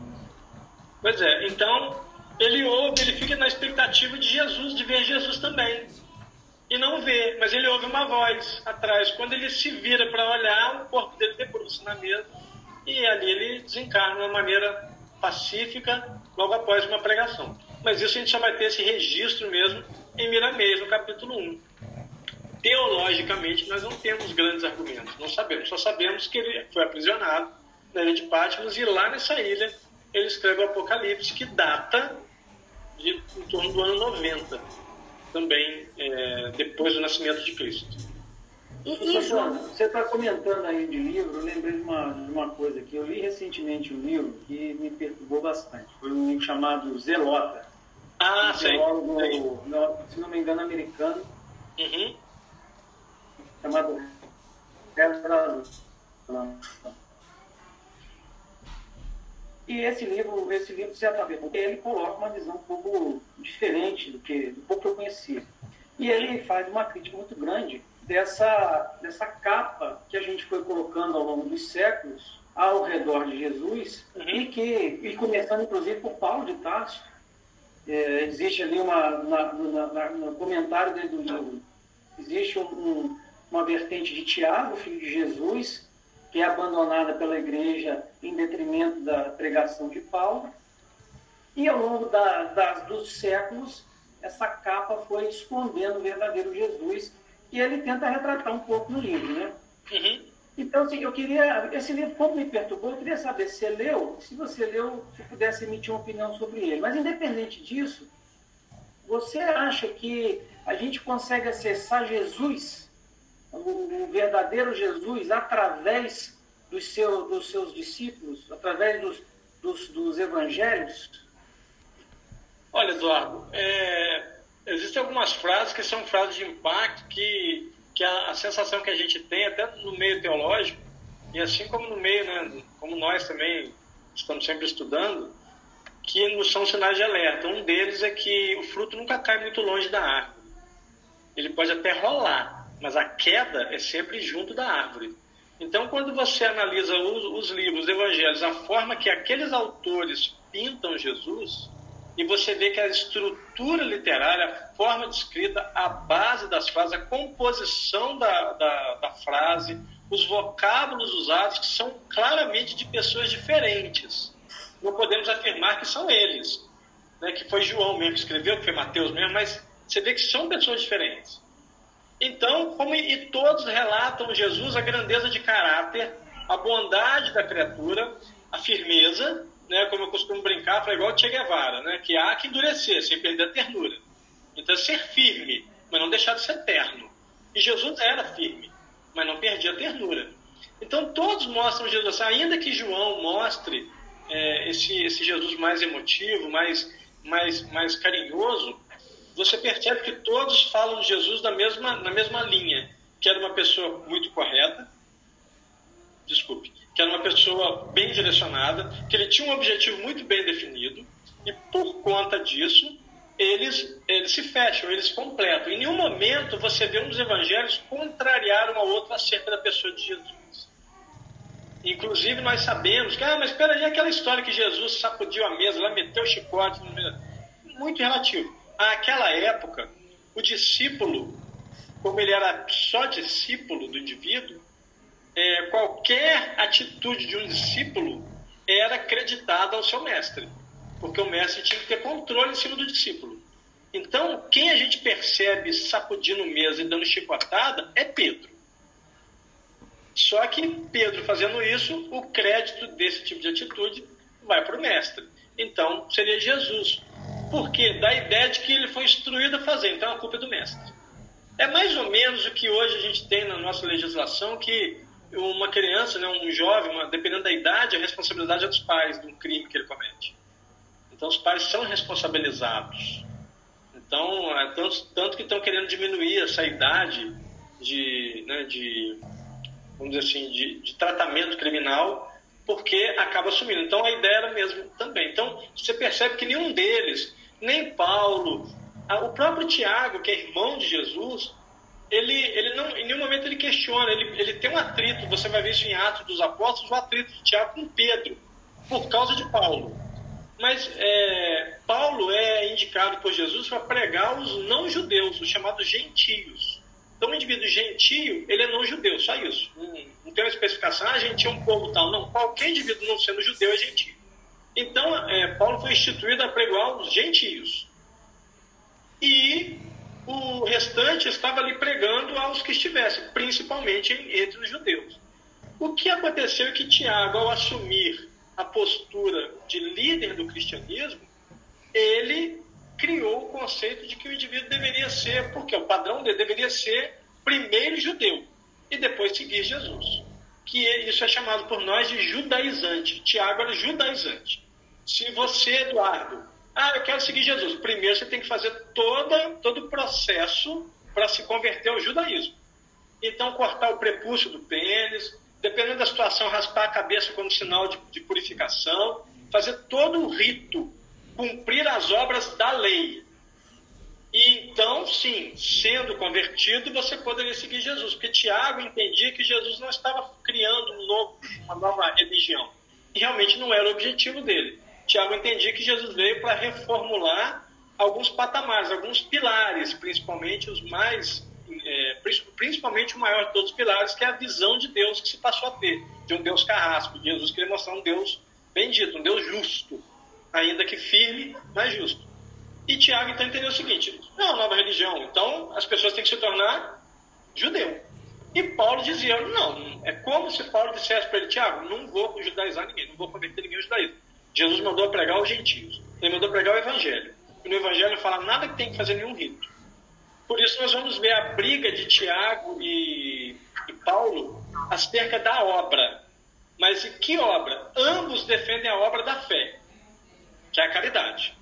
Pois é, então ele ouve, ele fica na expectativa de Jesus, de ver Jesus também. E não vê, mas ele ouve uma voz atrás. Quando ele se vira para olhar, o corpo dele debruça na mesa e ali ele desencarna de maneira pacífica, logo após uma pregação. Mas isso a gente só vai ter esse registro mesmo em Miramês, no capítulo 1. Teologicamente, nós não temos grandes argumentos, não sabemos, só sabemos que ele foi aprisionado na ilha de Patmos e lá nessa ilha ele escreve o Apocalipse, que data de em torno do ano 90, também é, depois do nascimento de Cristo. E, e João... Você está comentando aí de livro, eu lembrei de uma, de uma coisa que eu li recentemente um livro que me perturbou bastante. Foi um livro chamado Zelota. Ah, sei. Teólogo, se não me engano, americano. Uhum. Chamado e esse livro, esse livro, de certa vez, ele coloca uma visão um pouco diferente do que, do pouco que eu conhecia. E ele faz uma crítica muito grande dessa, dessa capa que a gente foi colocando ao longo dos séculos ao redor de Jesus uhum. e que, e começando inclusive por Paulo de Tarso, é, existe ali uma, na, na, no comentário dele do livro, existe um, um, uma vertente de Tiago, filho de Jesus, que é abandonada pela igreja em detrimento da pregação de Paulo. E ao longo da, da, dos séculos, essa capa foi escondendo o verdadeiro Jesus, e ele tenta retratar um pouco no livro, né? Uhum. Então, assim, eu queria, esse livro, como me perturbou, eu queria saber se você leu, se você leu, se pudesse emitir uma opinião sobre ele. Mas, independente disso, você acha que a gente consegue acessar Jesus o, verdadeiro Jesus através dos, seu, dos seus discípulos, através dos, dos, dos evangelhos? Olha, Eduardo, é, existem algumas frases que são frases de impacto que, que a, a, sensação que a gente tem, até no meio teológico, e assim como no meio, né, como nós também estamos sempre estudando, que nos são sinais de alerta. Um deles é que o fruto nunca cai muito longe da árvore. Ele pode até rolar, mas a queda é sempre junto da árvore. Então, quando você analisa os, os livros, os evangelhos, a forma que aqueles autores pintam Jesus, e você vê que a estrutura literária, a forma de escrita, a base das frases, a composição da, da, da frase, os vocábulos usados, que são claramente de pessoas diferentes. Não podemos afirmar que são eles, né, que foi João mesmo que escreveu, que foi Mateus mesmo, mas você vê que são pessoas diferentes. Então, como e todos relatam Jesus a grandeza de caráter, a bondade da criatura, a firmeza, né, como eu costumo brincar, para igual Che Guevara, né, que há que endurecer sem perder a ternura. Então, ser firme, mas não deixar de ser terno. E Jesus era firme, mas não perdia a ternura. Então, todos mostram Jesus, ainda que João mostre é, esse, esse Jesus mais emotivo, mais, mais, mais carinhoso, você percebe que todos falam de Jesus na mesma, na mesma linha, que era uma pessoa muito correta, desculpe, que era uma pessoa bem direcionada, que ele tinha um objetivo muito bem definido, e por conta disso, eles, eles se fecham, eles completam. Em nenhum momento você vê dos evangelhos contrariar um ao outro acerca da pessoa de Jesus. Inclusive, nós sabemos que, ah, mas espera aí, aquela história que Jesus sacudiu a mesa, lá meteu o chicote, muito relativo àquela época, o discípulo, como ele era só discípulo do indivíduo, é, qualquer atitude de um discípulo era acreditada ao seu mestre, porque o mestre tinha que ter controle em cima do discípulo. Então, quem a gente percebe sacudindo mesa e dando chicotada é Pedro. Só que Pedro fazendo isso, o crédito desse tipo de atitude vai para o mestre. Então, seria Jesus. Porque dá a ideia de que ele foi instruído a fazer, então a culpa é do mestre. É mais ou menos o que hoje a gente tem na nossa legislação, que uma criança, né, um jovem, uma, dependendo da idade, a responsabilidade é dos pais de um crime que ele comete. Então os pais são responsabilizados. Então, é tanto, tanto que estão querendo diminuir essa idade de, né, de vamos dizer assim, de, de tratamento criminal porque acaba assumindo. Então a ideia era mesmo também. Então você percebe que nenhum deles, nem Paulo, o próprio Tiago, que é irmão de Jesus, ele, ele não, em nenhum momento ele questiona, ele, ele tem um atrito, você vai ver isso em Atos dos Apóstolos, o atrito de Tiago com Pedro, por causa de Paulo. Mas é, Paulo é indicado por Jesus para pregar os não-judeus, os chamados gentios. Então, o indivíduo gentio, ele é não judeu, só isso. Não, não tem uma especificação, ah, gentio é um povo tal. Não, qualquer indivíduo não sendo judeu é gentio. Então, é, Paulo foi instituído a pregar os gentios. E o restante estava ali pregando aos que estivessem, principalmente entre os judeus. O que aconteceu é que Tiago, ao assumir a postura de líder do cristianismo, ele criou o conceito de que o indivíduo deveria ser, porque o padrão dele deveria ser primeiro judeu. e depois seguir Jesus. Que isso é chamado por nós de judaizante. Tiago era judaizante. Se você, Eduardo, ah, eu quero seguir Jesus, primeiro você tem que fazer toda, todo o processo para se converter ao judaísmo. Então, cortar o prepúcio do pênis, dependendo da situação, raspar a cabeça como sinal de, de purificação, fazer todo o rito, cumprir as obras da lei. E então, sim, sendo convertido, você poderia seguir Jesus, porque Tiago entendia que Jesus não estava criando um novo, uma nova religião. E realmente não era o objetivo dele. Tiago entendia que Jesus veio para reformular alguns patamares, alguns pilares, principalmente os mais, é, principalmente o maior de todos os pilares, que é a visão de Deus que se passou a ter, de um Deus carrasco. Jesus queria mostrar um Deus bendito, um Deus justo, ainda que firme, mas justo. E Tiago então entendeu o seguinte: não é nova religião, então as pessoas têm que se tornar judeu. E Paulo dizia: não, é como se Paulo dissesse para ele: Tiago, não vou judaizar ninguém, não vou converter ninguém ao judaísmo. Jesus mandou pregar aos gentios, ele mandou pregar o evangelho. E no evangelho fala nada que tem que fazer nenhum rito. Por isso nós vamos ver a briga de Tiago e, e Paulo acerca da obra. Mas e que obra? Ambos defendem a obra da fé, que é a caridade.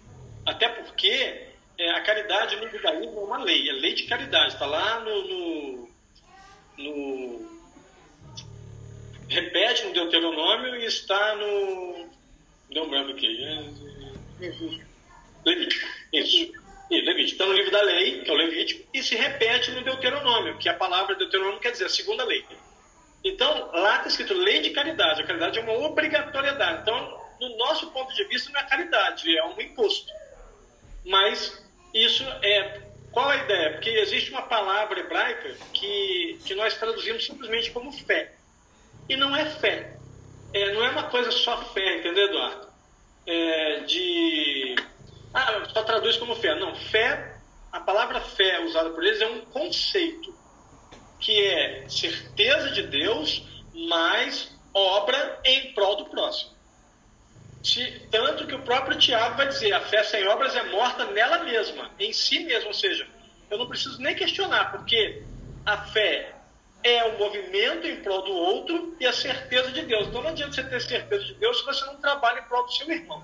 Até porque é, a caridade no judaísmo é uma lei, é lei de caridade, está lá no, no, no, Repete no Deuteronômio e está no. Deu um branco aqui. Levítico. Levítico, isso. E Levítico. Está no livro da lei, que é o Levítico, e se repete no Deuteronômio, que a palavra Deuteronômio quer dizer a segunda lei. Então, lá está escrito lei de caridade. A caridade é uma obrigatoriedade. Então, no nosso ponto de vista, não é caridade, é um imposto. Mas isso é. Qual a ideia? Porque existe uma palavra hebraica que, que nós traduzimos simplesmente como fé. E não é fé. É, não é uma coisa só fé, entendeu, Eduardo? É, de. Ah, só traduz como fé. Não, fé, a palavra fé usada por eles é um conceito que é certeza de Deus mais obra em prol do próximo. Tanto que o próprio Tiago vai dizer: a fé sem obras é morta nela mesma, em si mesma. Ou seja, eu não preciso nem questionar, porque a fé é o movimento em prol do outro e a certeza de Deus. Então não adianta você ter certeza de Deus se você não trabalha em prol do seu irmão.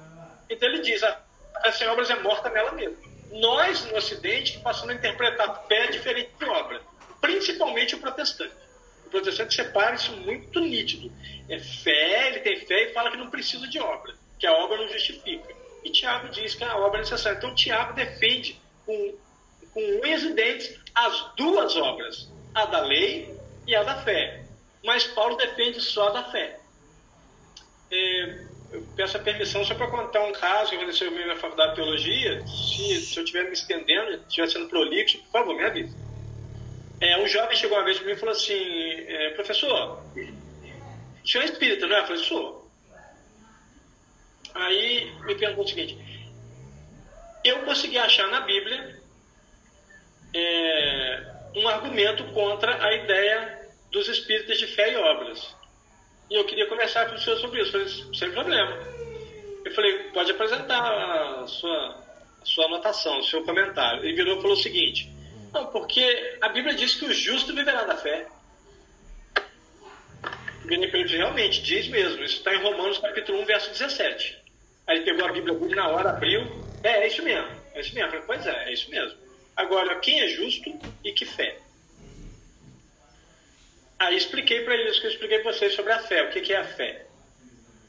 Então ele diz: a fé sem obras é morta nela mesma. Nós, no Ocidente, passamos a interpretar fé diferente de obra, principalmente o protestante. O protestante separa isso muito nítido. É fé, ele tem fé e fala que não precisa de obra que a obra não justifica. E Tiago diz que a obra é necessária. Então Tiago defende com, com unhas e dentes as duas obras, a da lei e a da fé. Mas Paulo defende só da fé. É, eu peço a permissão só para contar um caso que aconteceu comigo na faculdade de teologia. Se, se eu estiver me estendendo, estiver sendo prolixo, por favor, me avise. É, um jovem chegou uma vez para mim e falou assim: é, professor, o senhor é espírita, não é? Eu falei: sou. Aí me perguntou o seguinte: eu consegui achar na Bíblia é, um argumento contra a ideia dos espíritos de fé e obras. E eu queria conversar com o senhor sobre isso. Falei, sem problema. Eu falei, pode apresentar a sua, a sua anotação, o seu comentário. Ele virou e falou o seguinte: não, porque a Bíblia diz que o justo viverá da fé. Realmente, diz mesmo. Isso está em Romanos capítulo 1, verso 17. Aí ele pegou a Bíblia na hora, abriu. É, é isso mesmo. É isso mesmo. Eu falei, pois é, é isso mesmo. Agora, quem é justo e que fé? Aí expliquei para ele isso que eu expliquei para vocês sobre a fé. O que, que é a fé?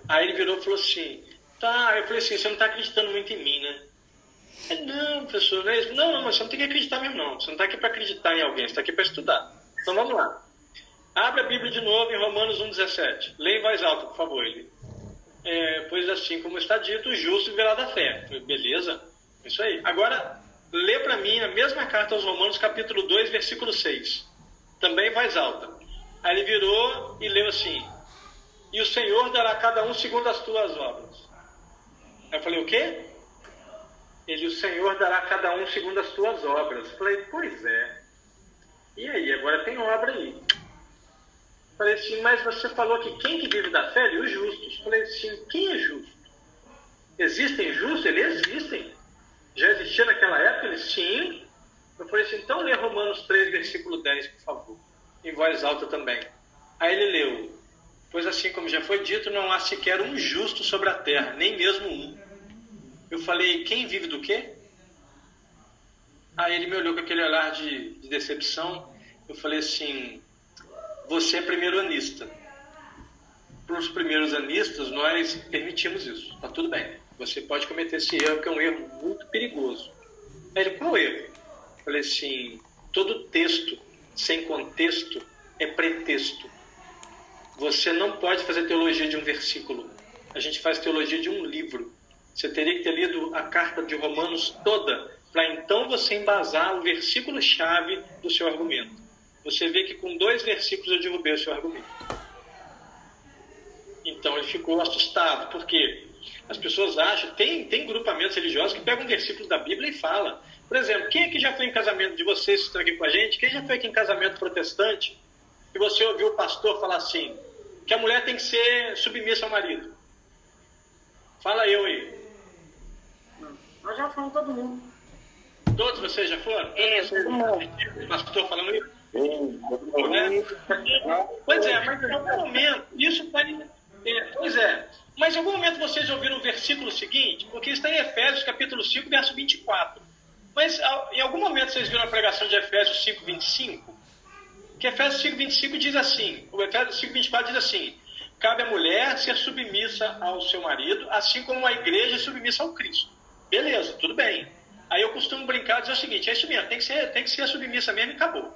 Aí ele virou e falou assim: tá. Eu falei assim: você não está acreditando muito em mim, né? É, não, professor, é. Não, não, mas você não tem que acreditar mesmo, não. Você não está aqui para acreditar em alguém, você está aqui para estudar. Então vamos lá. Abre a Bíblia de novo em Romanos 1,17. Leia em voz alta, por favor. Ele é, pois assim como está dito, o justo viverá da fé. Beleza? Isso aí. Agora, lê para mim a mesma carta aos Romanos, capítulo 2, versículo 6. Também voz alta. Aí ele virou e leu assim: E o Senhor dará a cada um segundo as tuas obras. Aí eu falei: O quê? Ele, o Senhor dará a cada um segundo as tuas obras. Eu falei: Pois é. E aí? Agora tem obra aí. Falei assim, mas você falou que quem que vive da fé? E os justos. Falei assim, quem é justo? Existem justos? Eles existem. Já existia naquela época? Ele, sim. Eu falei assim, então lê Romanos 3, versículo 10, por favor. em voz alta também. Aí ele leu: Pois assim como já foi dito, não há sequer um justo sobre a terra, nem mesmo um. Eu falei: Quem vive do quê? Aí ele me olhou com aquele olhar de, de decepção. Eu falei assim: Você é primeiro anista. Para os primeiros anistas, nós permitimos isso. Tá tudo bem. Você pode cometer esse erro, que é um erro muito perigoso. Aí ele: Qual erro? Falei assim: Todo texto sem contexto é pretexto. Você não pode fazer teologia de um versículo. A gente faz teologia de um livro. Você teria que ter lido a carta de Romanos toda para então você embasar o versículo-chave do seu argumento. Você vê que com dois versículos eu derrubei o seu argumento. Então ele ficou assustado, porque as pessoas acham, tem, tem grupamentos religiosos que pegam um versículo da Bíblia e fala. Por exemplo, quem aqui já foi em casamento de vocês que estão aqui com a gente? Quem já foi aqui em casamento protestante e você ouviu o pastor falar assim, que a mulher tem que ser submissa ao marido? Fala eu aí. Nós já fomos todo mundo. Todos vocês já foram? É, Todos vocês, pastor falando isso? Né? Pois é, mas em algum momento, isso pode. É, pois é, mas em algum momento vocês ouviram o versículo seguinte, porque está em Efésios capítulo 5, verso 24. Mas em algum momento vocês viram a pregação de Efésios 5, 25? Que Efésios 5, 25 diz assim: o Efésios 5, 24 diz assim: cabe à mulher ser submissa ao seu marido, assim como a igreja é submissa ao Cristo. Beleza, tudo bem. Aí eu costumo brincar e dizer o seguinte: é isso mesmo, tem que ser, tem que ser submissa mesmo e acabou.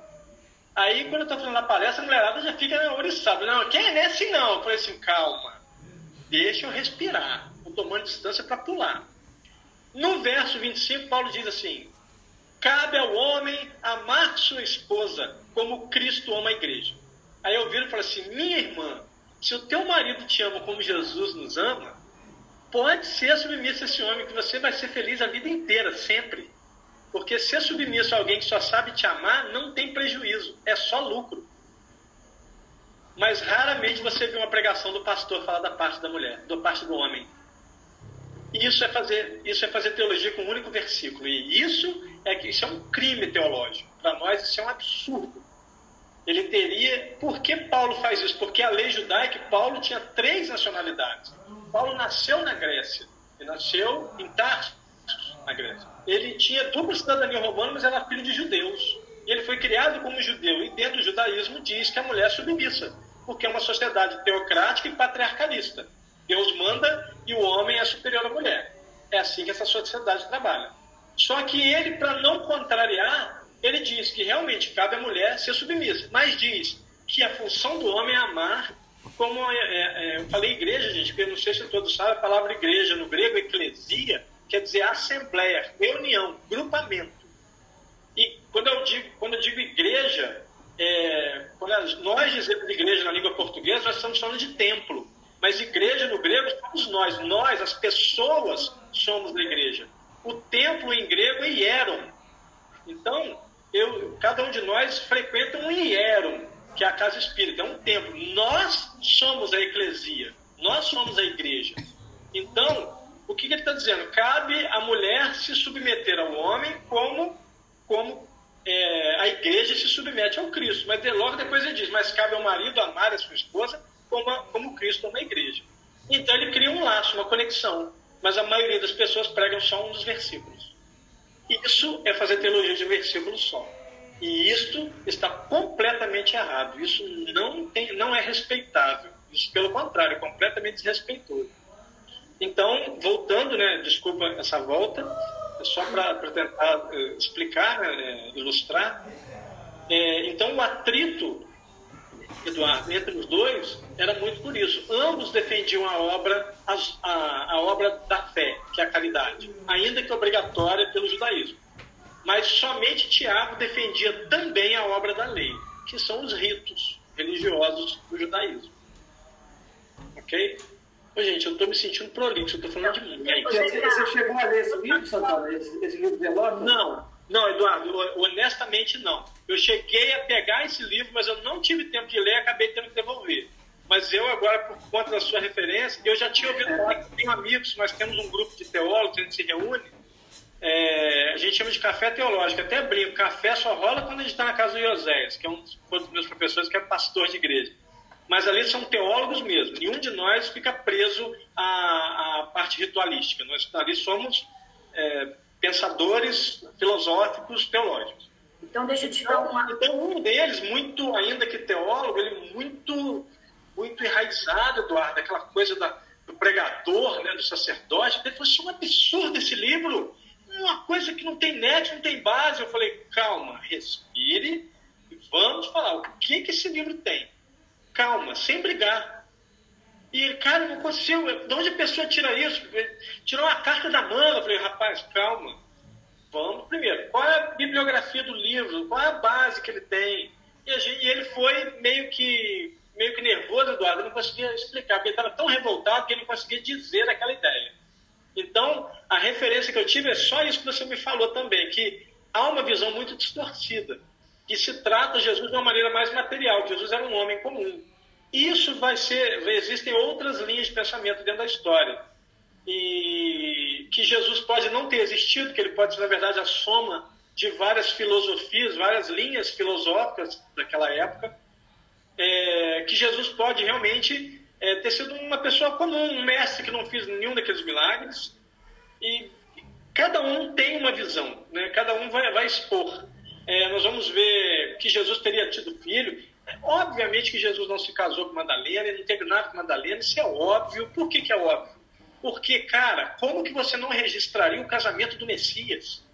Aí quando eu estou falando na palestra, a mulherada já fica oriçada. Não, quem é assim não? Eu falei assim: calma, deixa eu respirar. Estou tomando distância para pular. No verso 25, Paulo diz assim: cabe ao homem amar sua esposa como Cristo ama a igreja. Aí eu viro e falo assim: minha irmã, se o teu marido te ama como Jesus nos ama, pode ser submisso a esse homem, que você vai ser feliz a vida inteira, sempre. Porque ser submisso a alguém que só sabe te amar não tem prejuízo, é só lucro. Mas raramente você vê uma pregação do pastor falar da parte da mulher, da parte do homem. Isso é fazer, isso é fazer teologia com um único versículo. E isso é isso é um crime teológico. Para nós isso é um absurdo. Ele teria. Por que Paulo faz isso? Porque a lei judaica, Paulo tinha três nacionalidades. Paulo nasceu na Grécia. Ele nasceu em Tarso, na Grécia. Ele tinha dupla cidadania romana, mas era filho de judeus. E ele foi criado como judeu. E dentro do judaísmo diz que a mulher é submissa, porque é uma sociedade teocrática e patriarcalista. Deus manda e o homem é superior à mulher. É assim que essa sociedade trabalha. Só que ele, para não contrariar, ele diz que realmente cabe à mulher ser submissa, mas diz que a função do homem é amar, como é, é, é eu falei igreja, gente, porque eu não sei se todos sabem, a palavra igreja no grego, eclesia, quer dizer assembleia, reunião, grupamento. E quando eu digo, quando eu digo igreja, é, nós dizemos igreja na língua portuguesa, nós estamos falando de templo. Mas igreja no grego somos nós. Nós, as pessoas, somos da igreja. O templo em grego é hieron. Então, eu, cada um de nós frequenta um hieron, que é a casa espírita, é um templo. Nós somos a eclesia. Nós somos a igreja. Então, o que, que ele está dizendo? Cabe a mulher se submeter ao homem como, como é, a igreja se submete ao Cristo. Mas logo depois ele diz, mas cabe ao marido amar a sua esposa como, a, como Cristo na igreja. Então ele cria um laço, uma conexão, mas a maioria das pessoas pregam só um dos versículos. Isso é fazer teologia de um versículo só. E isto está completamente errado. Isso não, tem, não é respeitável. Isso, pelo contrário, é completamente desrespeitoso. Então, voltando, né, desculpa essa volta, só para tentar uh, explicar, né, ilustrar. É, então, o atrito Eduardo, entre os dois, era muito por isso. Ambos defendiam a obra, a, a obra da fé, que é a caridade, ainda que obrigatória pelo judaísmo. Mas somente Tiago defendia também a obra da lei, que são os ritos religiosos do judaísmo. Ok? Ô, gente, eu estou me sentindo prolixo, eu estou falando de muito. Você chegou a ler esse livro, Santana? Esse, esse livro de Elório? Não, não, Eduardo, honestamente não. Eu cheguei a pegar esse livro, mas eu não tive tempo de ler e acabei tendo que devolver. Mas eu agora, por conta da sua referência, eu já tinha ouvido falar que tenho amigos, nós temos um grupo de teólogos, a gente se reúne, é, gente chama de café teológico, até brinco, café só rola quando a gente está na casa do Ioséias, que é um dos meus professores que é pastor de igreja. Mas ali são teólogos mesmo, nenhum de nós fica preso à, à parte ritualística, nós ali somos é, pensadores filosóficos teológicos. Então, deixa eu te dar uma. Então, um deles, muito, ainda que teólogo, ele muito, muito enraizado, Eduardo, aquela coisa da, do pregador, né, do sacerdote. Ele falou: Isso é um absurdo esse livro uma coisa que não tem net, não tem base. Eu falei, calma, respire e vamos falar o que, que esse livro tem. Calma, sem brigar. E, cara, não consigo. De onde a pessoa tira isso? Tirou uma carta da manga. Eu falei, rapaz, calma. Vamos primeiro. Qual é a bibliografia do livro? Qual é a base que ele tem? E, gente, e ele foi meio que meio que nervoso, Eduardo. Eu não conseguia explicar, porque ele estava tão revoltado que ele não conseguia dizer aquela ideia. Então, a referência que eu tive é só isso que você me falou também, que há uma visão muito distorcida, que se trata Jesus de uma maneira mais material, Jesus era um homem comum. Isso vai ser, existem outras linhas de pensamento dentro da história. E que Jesus pode não ter existido, que ele pode ser, na verdade, a soma de várias filosofias, várias linhas filosóficas daquela época, é, que Jesus pode realmente é, ter sido uma pessoa comum, um mestre que não fez nenhum daqueles milagres. E cada um tem uma visão, né? cada um vai, vai expor. É, nós vamos ver que Jesus teria tido filho. Obviamente que Jesus não se casou com Madalena, ele não teve nada com Madalena, isso é óbvio. Por que, que é óbvio? Porque, cara, como que você não registraria o casamento do Messias?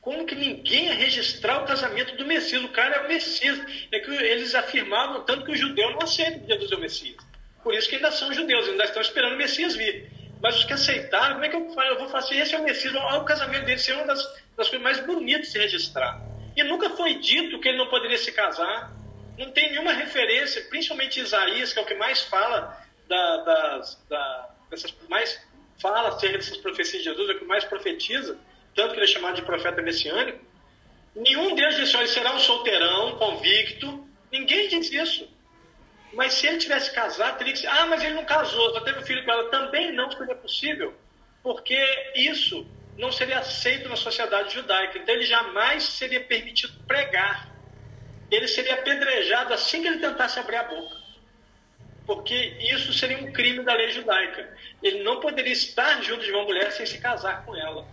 Como que ninguém ia registrar o casamento do Messias? O cara é o Messias. É que eles afirmavam tanto que o judeu não aceita que Jesus é o Messias. Por isso que ainda são judeus, ainda estão esperando o Messias vir. Mas os que aceitaram, como é que eu, eu vou fazer? Esse é o Messias. Olha o casamento dele ser uma das, das coisas mais bonitas de se registrar. E nunca foi dito que ele não poderia se casar. Não tem nenhuma referência, principalmente Isaías, que é o que mais fala da, das, da, dessas, mais fala acerca dessas profecias de Jesus, é o que mais profetiza tanto que ele é chamado de profeta messiânico, nenhum deles disse, olha, será um solteirão, convicto. Ninguém diz isso. Mas se ele tivesse casado, teria que ser, ah, mas ele não casou, só teve um filho com ela. Também não seria possível, porque isso não seria aceito na sociedade judaica. Então ele jamais seria permitido pregar. Ele seria apedrejado assim que ele tentasse abrir a boca. Porque isso seria um crime da lei judaica. Ele não poderia estar junto de uma mulher sem se casar com ela.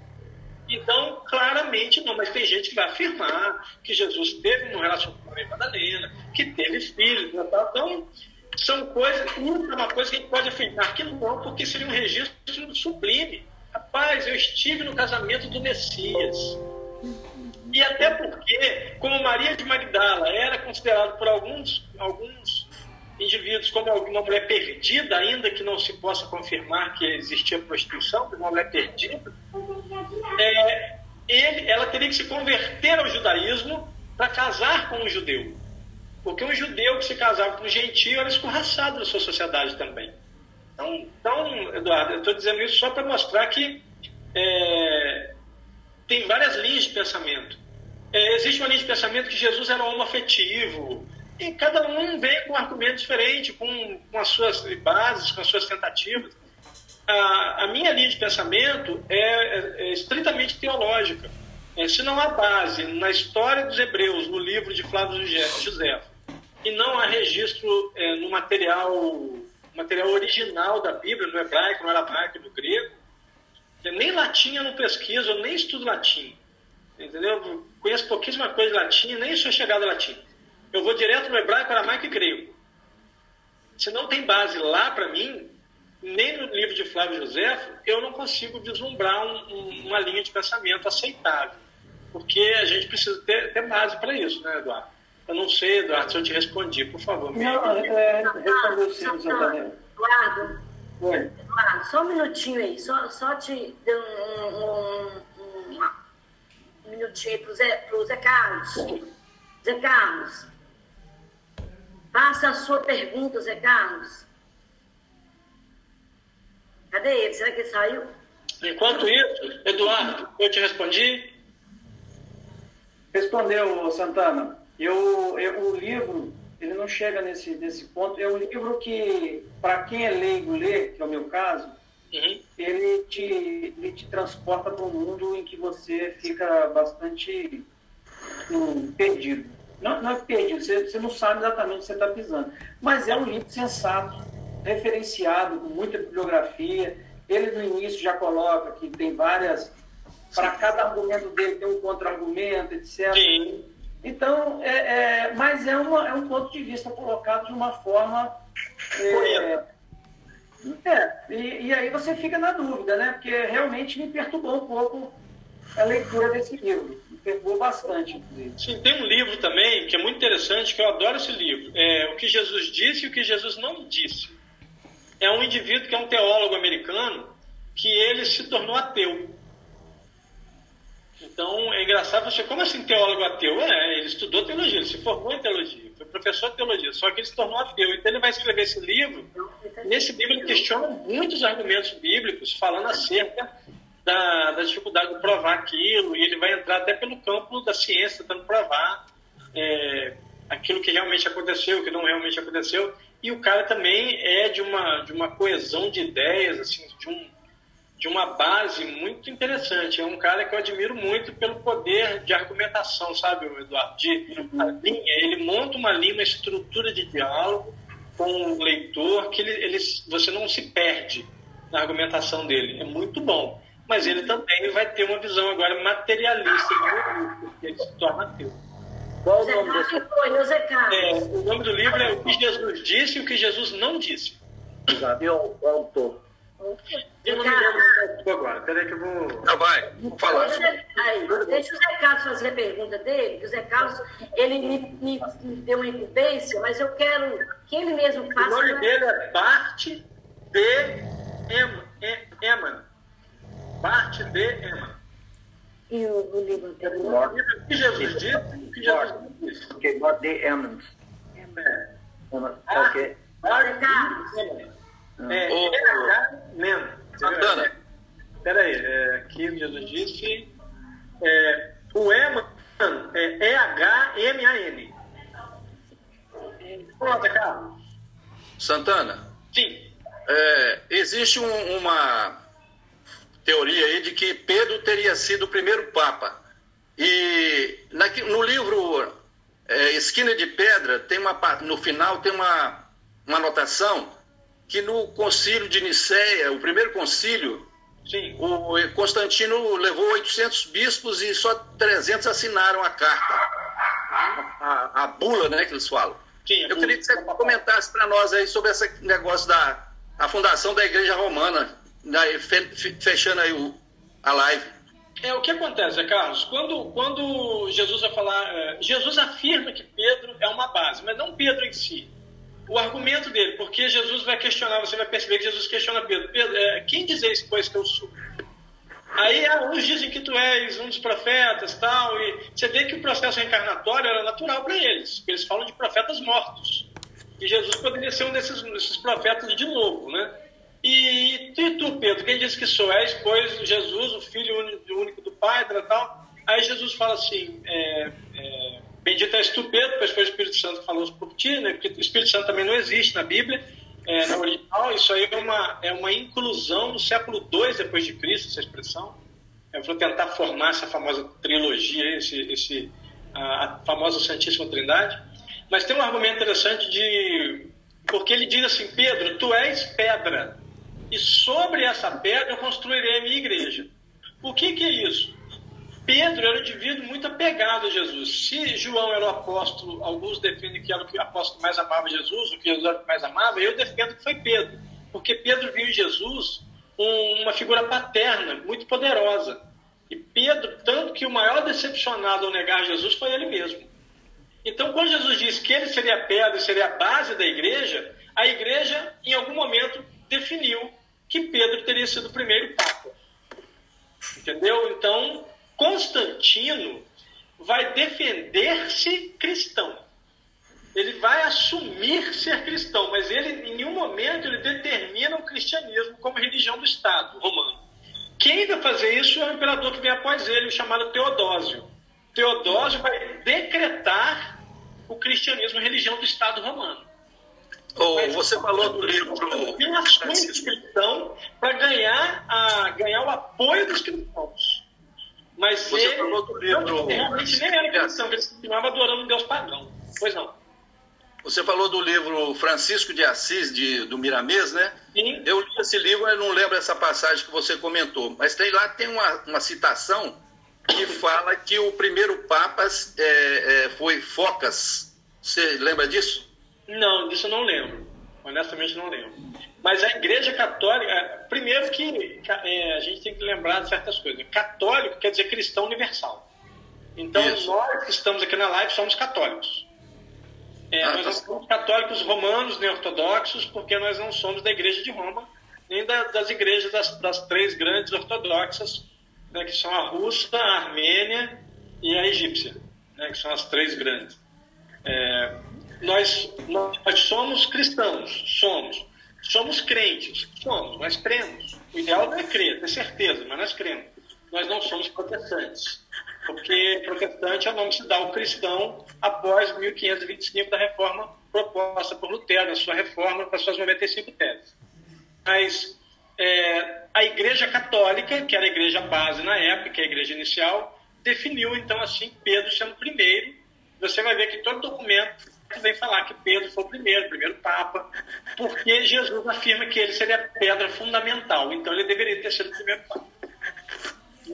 Então, claramente não, mas tem gente que vai afirmar que Jesus teve um relacionamento com a Madalena, que teve filhos, né, então são coisas, isso é uma coisa que pode afirmar que não, porque seria um registro sublime. Rapaz, eu estive no casamento do Messias. E até porque, como Maria de Magdala era considerada por alguns, alguns indivíduos como uma mulher perdida, ainda que não se possa confirmar que existia prostituição, uma mulher perdida, é, ele, ela teria que se converter ao judaísmo para casar com um judeu. Porque um judeu que se casava com um gentio era escorraçado na sua sociedade também. Então, então Eduardo, eu estou dizendo isso só para mostrar que é, tem várias linhas de pensamento. É, existe uma linha de pensamento que Jesus era homoafetivo, e cada um vem com um argumento diferente, com, com as suas bases, com as suas tentativas a, a minha linha de pensamento é, é, é estritamente teológica. É, se não há base na história dos hebreus, no livro de Flávio José, e não há registro é, no material, material original da Bíblia, no hebraico, no aramaico, no grego, nem latim eu não pesquiso, eu nem estudo latim. Entendeu? conheço pouquíssima coisa de latim, nem sou chegado a latim. Eu vou direto no hebraico, aramaico e grego. Se não tem base lá para mim, nem no livro de Flávio José, eu não consigo vislumbrar um, um, uma linha de pensamento aceitável. Porque a gente precisa ter, ter base para isso, né, Eduardo? Eu não sei, Eduardo, se eu te respondi, por favor. Me... Não, é, respondeu sim, Eduardo. Oi. Eduardo, só um minutinho aí, só, só te deu um, um, um, um minutinho aí pro Zé, pro Zé Carlos. Zé Carlos, faça a sua pergunta, Zé Carlos. Cadê ele? Será que ele saiu? Enquanto isso, Eduardo, eu te respondi? Respondeu, Santana. Eu, eu, o livro, ele não chega nesse, nesse ponto. É um livro que, para quem é leigo ler, que é o meu caso, uhum. ele, te, ele te transporta para um mundo em que você fica bastante um, perdido. Não, não é perdido, você, você não sabe exatamente onde você está pisando. Mas é um livro sensato, referenciado, com muita bibliografia. Ele no início já coloca que tem várias. Para cada argumento dele tem um contra-argumento, etc. Sim. Então, é, é, mas é, uma, é um ponto de vista colocado de uma forma. É, é, e, e, aí você fica na dúvida, né? Porque realmente me perturbou um pouco a leitura desse livro. Me perturbou bastante, inclusive. Sim, tem um livro também que é muito interessante, que eu adoro esse livro. É O que Jesus disse e o que Jesus não disse. É um indivíduo que é um teólogo americano que ele se tornou ateu. Então engraçado você, como assim teólogo ateu? É, ele estudou teologia, ele se formou em teologia, foi professor de teologia, só que ele se tornou ateu. Então ele vai escrever esse livro. Nesse livro ele questiona muitos argumentos bíblicos, falando acerca da, da dificuldade de provar aquilo, e ele vai entrar até pelo campo da ciência, tentando provar é, aquilo que realmente aconteceu, o que não realmente aconteceu. E o cara também é de uma, de uma coesão de ideias, assim, de um de uma base muito interessante. É um cara que eu admiro muito pelo poder de argumentação, sabe, Eduardo? De a linha, ele monta uma linha, uma estrutura de diálogo com o leitor que ele, ele, você não se perde na argumentação dele. É muito bom. Mas ele também vai ter uma visão agora materialista do porque ele se torna ateu. Qual o nome desse? É, o nome do livro é O que Jesus disse e o que Jesus não disse. Viu o autor? Eu não me lembro agora. Peraí que eu vou. Não, vai. Vou falar. Deixa, aí, deixa o Zé Carlos fazer a pergunta dele, que o Zé Carlos ele me, me, me deu uma incumbência, mas eu quero que ele mesmo faça. O nome dele é Bart de Eman. Bart de Eman. E o, o livro anterior? O que Jesus disse? O que Jesus disse? Ok, Bart de Eman. É. Ok. Bart de Eman. É, Ô, mesmo. Santana. Espera aí, é, aqui Jesus disse. É, o Eman é E-H-M-A-N. Pronto, Carlos. Santana, Sim. é, existe um- uma teoria aí de que Pedro teria sido o primeiro Papa. E naqui- no livro é, Esquina de Pedra, tem uma, no final tem uma, uma anotação que no concílio de Nicéia, o primeiro concílio, Sim. o Constantino levou 800 bispos e só 300 assinaram a carta. A, a bula, né, que eles falam. Sim, Eu queria que você comentasse para nós aí sobre esse negócio da a fundação da Igreja Romana, né, fe- fe- fechando aí o, a live. É, o que acontece, Carlos? Quando, quando Jesus vai falar. é, Jesus afirma que Pedro é uma base, mas não Pedro em si. O argumento dele, porque Jesus vai questionar, você vai perceber que Jesus questiona Pedro. Pedro, é, quem dizeis, pois, que eu sou? Aí ah, uns dizem que tu és um dos profetas tal, e você vê que o processo reencarnatório era natural para eles, eles falam de profetas mortos. E Jesus poderia ser um desses, desses profetas de novo, né? E, e tu, Pedro, quem disse que sou? És, pois, Jesus, o Filho único, do Pai, tal. Aí Jesus fala assim, é, é, bendito és tu, Pedro, pois foi o Espírito Santo que falou por ti, né? Porque o Espírito Santo também não existe na Bíblia, é, na original, isso aí é uma, é uma inclusão no século II depois de Cristo, essa expressão. Eu vou tentar formar essa famosa trilogia, esse, esse, a, a famosa Santíssima Trindade. Mas tem um argumento interessante de. Porque ele diz assim: Pedro, tu és pedra, e sobre essa pedra eu construirei a minha igreja. O que, que é isso? Pedro era um indivíduo muito apegado a Jesus. Se João era o apóstolo, alguns defendem que era o apóstolo mais amava Jesus, o que Jesus era o que mais amava, eu defendo que foi Pedro. Porque Pedro viu em Jesus um, uma figura paterna, muito poderosa. E Pedro, tanto que o maior decepcionado ao negar Jesus foi ele mesmo. Então, quando Jesus disse que ele seria a pedra seria a base da igreja, a igreja, em algum momento, definiu que Pedro teria sido o primeiro papa. Entendeu? Então, Constantino vai defender-se cristão. Ele vai assumir ser cristão, mas ele, em nenhum momento, ele determina o cristianismo como religião do Estado romano. Quem vai fazer isso é o imperador que vem após ele, o chamado Teodósio. Teodósio vai decretar o cristianismo religião do Estado romano. Ou você falou do livro Ações de cristão para ganhar a ganhar o apoio dos cristãos. Mas Você ele falou do livro. realmente nem era cristão, ele continuava adorando um Deus pagão. Pois não. Você falou do livro Francisco de Assis, de, do Miramês, né? Sim. Eu li esse livro, eu não lembro essa passagem que você comentou, mas tem lá tem uma, uma citação que fala que o primeiro Papa é, é, foi Focas. Você lembra disso? Não, disso eu não lembro. Honestamente não lembro. Mas a Igreja Católica, primeiro que é, a gente tem que lembrar de certas coisas. Católico quer dizer cristão universal. Então Isso. nós que estamos aqui na live somos católicos. É, Ah, nós tá. não somos católicos romanos nem ortodoxos, porque nós não somos da Igreja de Roma, nem da- das igrejas das, das três grandes ortodoxas, né, que são a russa, a armênia e a egípcia, né, que são as três grandes. É, nós, nós somos cristãos, somos. Somos crentes, somos, nós cremos. O ideal não é crer, ter certeza, mas nós cremos. Nós não somos protestantes, porque protestante é o nome que se dá ao cristão após 1525 da reforma proposta por Lutero, na sua reforma, com as suas 95 teses. Mas é, a Igreja Católica, que era a igreja base na época, que é a igreja inicial, definiu então assim Pedro sendo o primeiro. Você vai ver que todo documento vem falar que Pedro foi o primeiro, o primeiro Papa, porque Jesus afirma que ele seria a pedra fundamental, então ele deveria ter sido o primeiro Papa.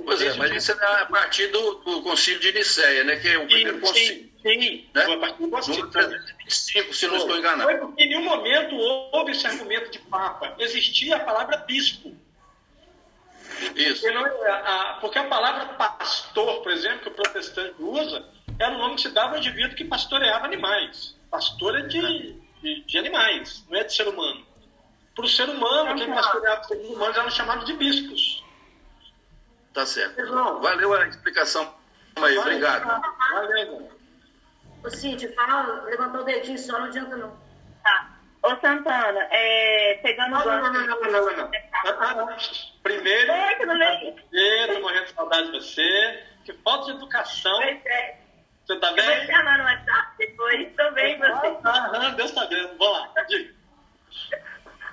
Pois é, mas isso é a partir do, do concílio de Nicéia, né? Que é o primeiro Sim, concílio. sim, sim. Né? Foi a partir do concílio. Número 325, se não estou Foi enganado. porque em nenhum momento houve esse argumento de Papa. Existia a palavra bispo. Isso. Porque, não- é, a, porque a palavra pastor, por exemplo, que o protestante usa, era o nome que se dava ao indivíduo que pastoreava animais. Pastor é de, de, de animais, não é de ser humano. Para o ser humano, quem pastoreava seres humanos eram chamados de bispos. Tá certo. Não. Valeu a explicação aí, obrigado. Valeu. Ô, Cíntia, fala, levantou o dedinho só, não adianta não. Tá. Ô, Santana, é, pegando o Não, não, não, não, não, não, não. Ah, ah, não. Primeiro, bem? Primeiro, morrendo de saudade de você. Que falta de educação. Pois é. Você tá Eu vou te bem? chamar no WhatsApp depois, tô bem, você. Aham, Deus tá vendo. Vamos lá, diga.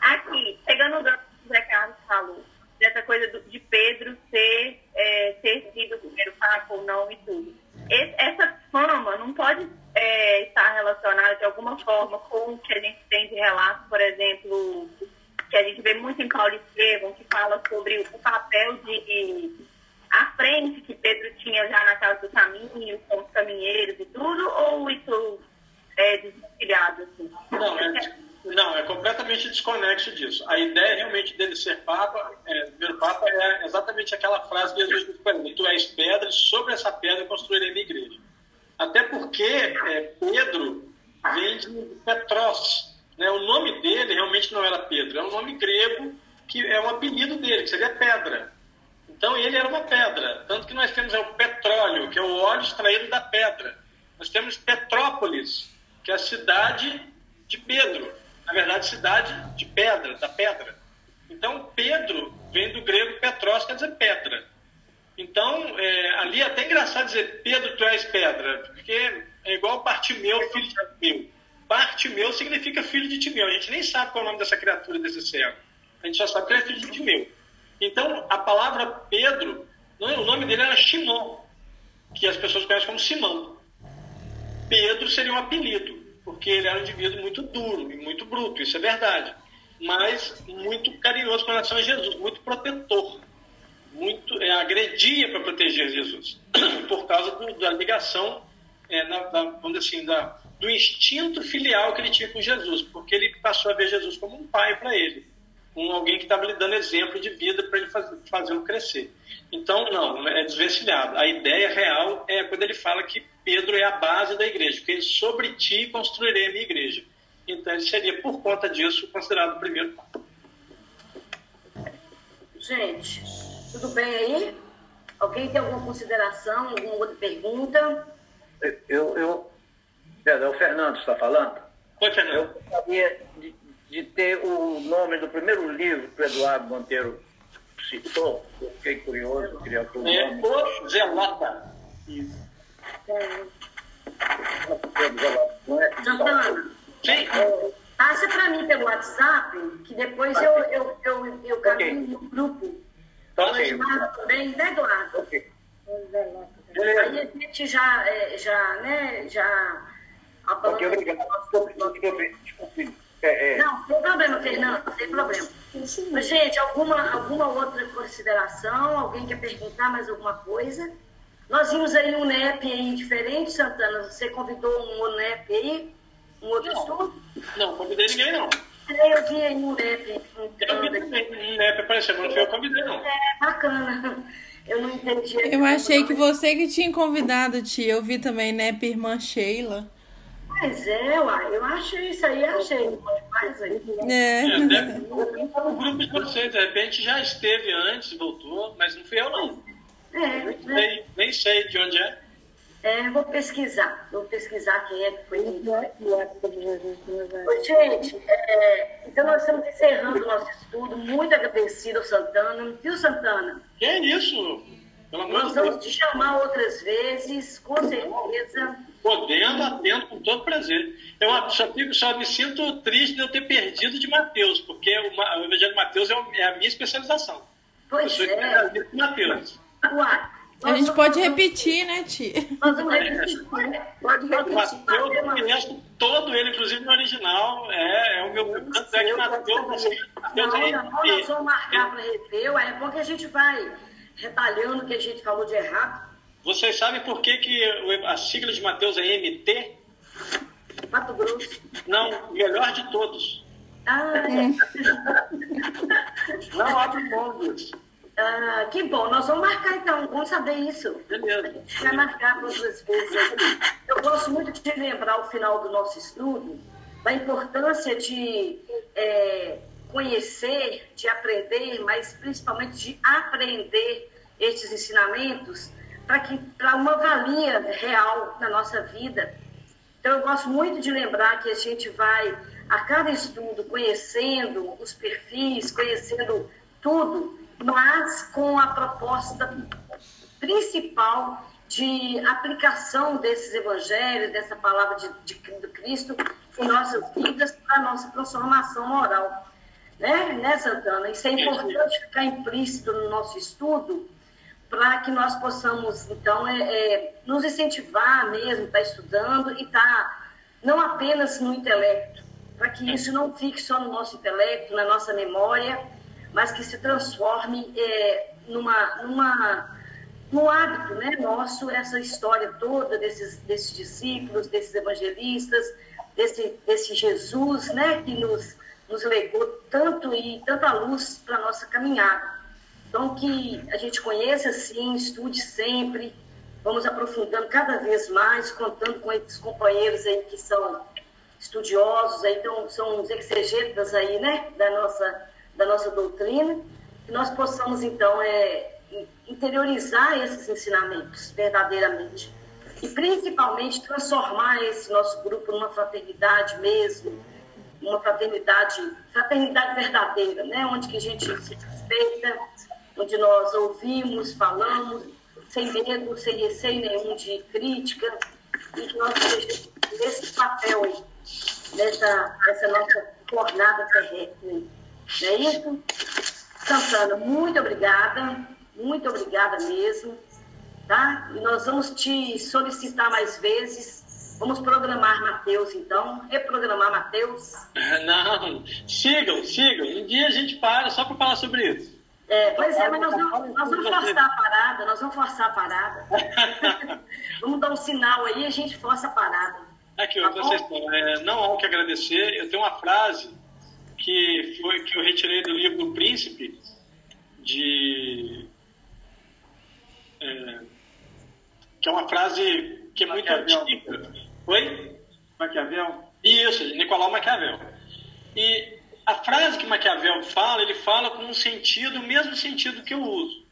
Aqui, pegando o gancho que o Zé Carlos falou, dessa coisa do- de Pedro ser, é, ter sido o primeiro papa ou não e tudo. Esse- essa fama não pode é, estar relacionada de alguma forma com o que a gente tem de relato, por exemplo, que a gente vê muito em Paulo Estevam, que fala sobre o papel de à frente que Pedro tinha já na casa do caminho, com os caminheiros e tudo, ou isso é desvencilhado, assim? Não, é, não, é completamente desconexo disso. A ideia realmente dele ser Papa, é, primeiro Papa, é exatamente aquela frase que Jesus disse para ele: Tu és pedra, sobre essa pedra construirei minha igreja. Até porque é, Pedro vem de Petros. Né? O nome dele realmente não era Pedro, é um nome grego que é um apelido dele, que seria pedra. Então ele era uma pedra. Tanto que nós temos é, o petróleo, que é o óleo extraído da pedra. Nós temos Petrópolis, que é a cidade de Pedro. Na verdade, cidade de pedra, da pedra. Então, Pedro vem do grego Petros, quer dizer pedra. Então, é, ali é até engraçado dizer Pedro, tu és pedra, porque é igual Bartimeu, filho de Timeu. Bartimeu significa filho de Timeu. A gente nem sabe qual é o nome dessa criatura, desse cego. A gente só sabe que ele é filho de Timeu. Então, a palavra Pedro, o nome dele era Shimon, que as pessoas conhecem como Simão. Pedro seria um apelido, porque ele era um indivíduo muito duro e muito bruto, isso é verdade. Mas muito carinhoso com relação a Jesus, muito protetor. Muito, é, agredia para proteger Jesus, por causa do- da ligação, é, na- da, dizer assim, da, do instinto filial que ele tinha com Jesus, porque ele passou a ver Jesus como um pai para ele, um alguém que estava lhe dando exemplo de vida para ele faz, fazê-lo crescer. Então, não, é desvencilhado. A ideia real é quando ele fala que Pedro é a base da igreja, que sobre ti construirei a minha igreja. Então, ele seria, por conta disso, considerado o primeiro. Gente, tudo bem aí? Alguém tem alguma consideração, alguma outra pergunta? Eu, eu, é, é o Fernando que está falando. Oi, Fernando. Eu gostaria de, de ter o nome do primeiro livro que o Eduardo Monteiro citou. Eu fiquei curioso, eu queria ter o É nome. o Zelota. Não é? Santana, Sim, passa para mim pelo WhatsApp, que depois eu, eu, eu, eu caminho no grupo. Então, Eduardo também, né, Eduardo? Ok. Aí a gente já, é, já, né, já... Ok, obrigado. Desculpe, desculpe. É, é. Não, não tem problema, Fernando, não tem problema. Mas, gente, alguma, alguma outra consideração? Alguém quer perguntar mais alguma coisa? Nós vimos aí um NEP aí diferente, Santana. Você convidou um NEP aí? Um outro Não. estudo? Não, convidei ninguém, não. Eu vi aí um NEP Eu vi também. Né, apareceu, mas não foi eu que convidei, não. É bacana. Eu não entendi. Eu achei que você que tinha convidado, tia. Eu vi também, né, irmã Sheila. Mas é, uai, eu achei isso aí, achei demais aí. É. É, deve estar no grupo de vocês. De repente já esteve antes, voltou, mas não fui eu, não. É, Nem né? sei, nem sei de onde é. É, vou pesquisar. Vou pesquisar quem é que foi. Ô, Gente, é, então nós estamos encerrando o nosso estudo. Muito agradecido ao Santana. Viu, Santana? Que é isso? Pelo amor Nós de vamos Deus. te chamar outras vezes, com certeza. Podendo, atendo com todo prazer. Eu só, fico, só me sinto triste de eu ter perdido de Mateus, porque o, o Evangelho de Mateus é, é a minha especialização. Eu Pois sou é. Mateus. Uai, A gente pode repetir, né, tia? Nós vamos repetir. Pode Mateus, repetir. eu conheço todo ele, inclusive no original. É, é o meu. Tanto é que Mateus, Mateus Não, é- não, nós vamos marcar para rever. É bom que a gente vai retalhando o que a gente falou de errado. Vocês sabem por que, que a sigla de Mateus é MT? Mato Grosso. Não, melhor de todos. Ah, Não abre mão disso. Ah, que bom. Nós vamos marcar então. Vamos saber isso. Beleza. A gente vai marcar outras vezes. Eu gosto muito de lembrar o final do nosso estudo da importância de é, conhecer, de aprender, mas principalmente de aprender estes ensinamentos para que para uma valia real na nossa vida. Então, eu gosto muito de lembrar que a gente vai, a cada estudo, conhecendo os perfis, conhecendo tudo, mas com a proposta principal de aplicação desses evangelhos, dessa palavra de, de, do Cristo em nossas vidas, para a nossa transformação moral. Né, né, Santana? Isso é importante ficar implícito no nosso estudo, para que nós possamos, então, é, é, nos incentivar mesmo, estar tá estudando e estar tá, não apenas no intelecto, para que isso não fique só no nosso intelecto, na nossa memória, mas que se transforme é, numa, numa, num hábito né, nosso, essa história toda desses, desses discípulos, desses evangelistas, desse, desse Jesus né, que nos, nos legou tanto e tanta luz para a nossa caminhada. Então, que a gente conheça, sim, estude sempre, vamos aprofundando cada vez mais, contando com esses companheiros aí que são estudiosos, aí, então, são os exegetas aí, né, da nossa, da nossa doutrina, que nós possamos, então, é, interiorizar esses ensinamentos verdadeiramente. E, principalmente, transformar esse nosso grupo numa fraternidade mesmo, uma fraternidade, fraternidade verdadeira, né, onde que a gente se respeita, onde nós ouvimos, falamos, sem medo, sem receio nenhum de crítica, e que nós estejamos nesse papel nessa, nessa nossa jornada terrestre. Não é isso? Santana, muito obrigada, muito obrigada mesmo, tá? E nós vamos te solicitar mais vezes, vamos programar Mateus, então, reprogramar Mateus. Não, sigam, sigam. Um dia a gente para só para falar sobre isso. É, pois é, mas nós vamos, nós vamos forçar a parada, nós vamos forçar a parada. vamos dar um sinal aí e a gente força a parada. Aqui, Tá vocês, é, não há o que agradecer. Eu tenho uma frase que, foi, que eu retirei do livro do Príncipe, de. é, que é uma frase que é muito Maquiavel. antiga. Oi? Maquiavel? Isso, de Nicolau Maquiavel. E a frase que Maquiavel fala, ele fala com um sentido, o mesmo sentido que eu uso.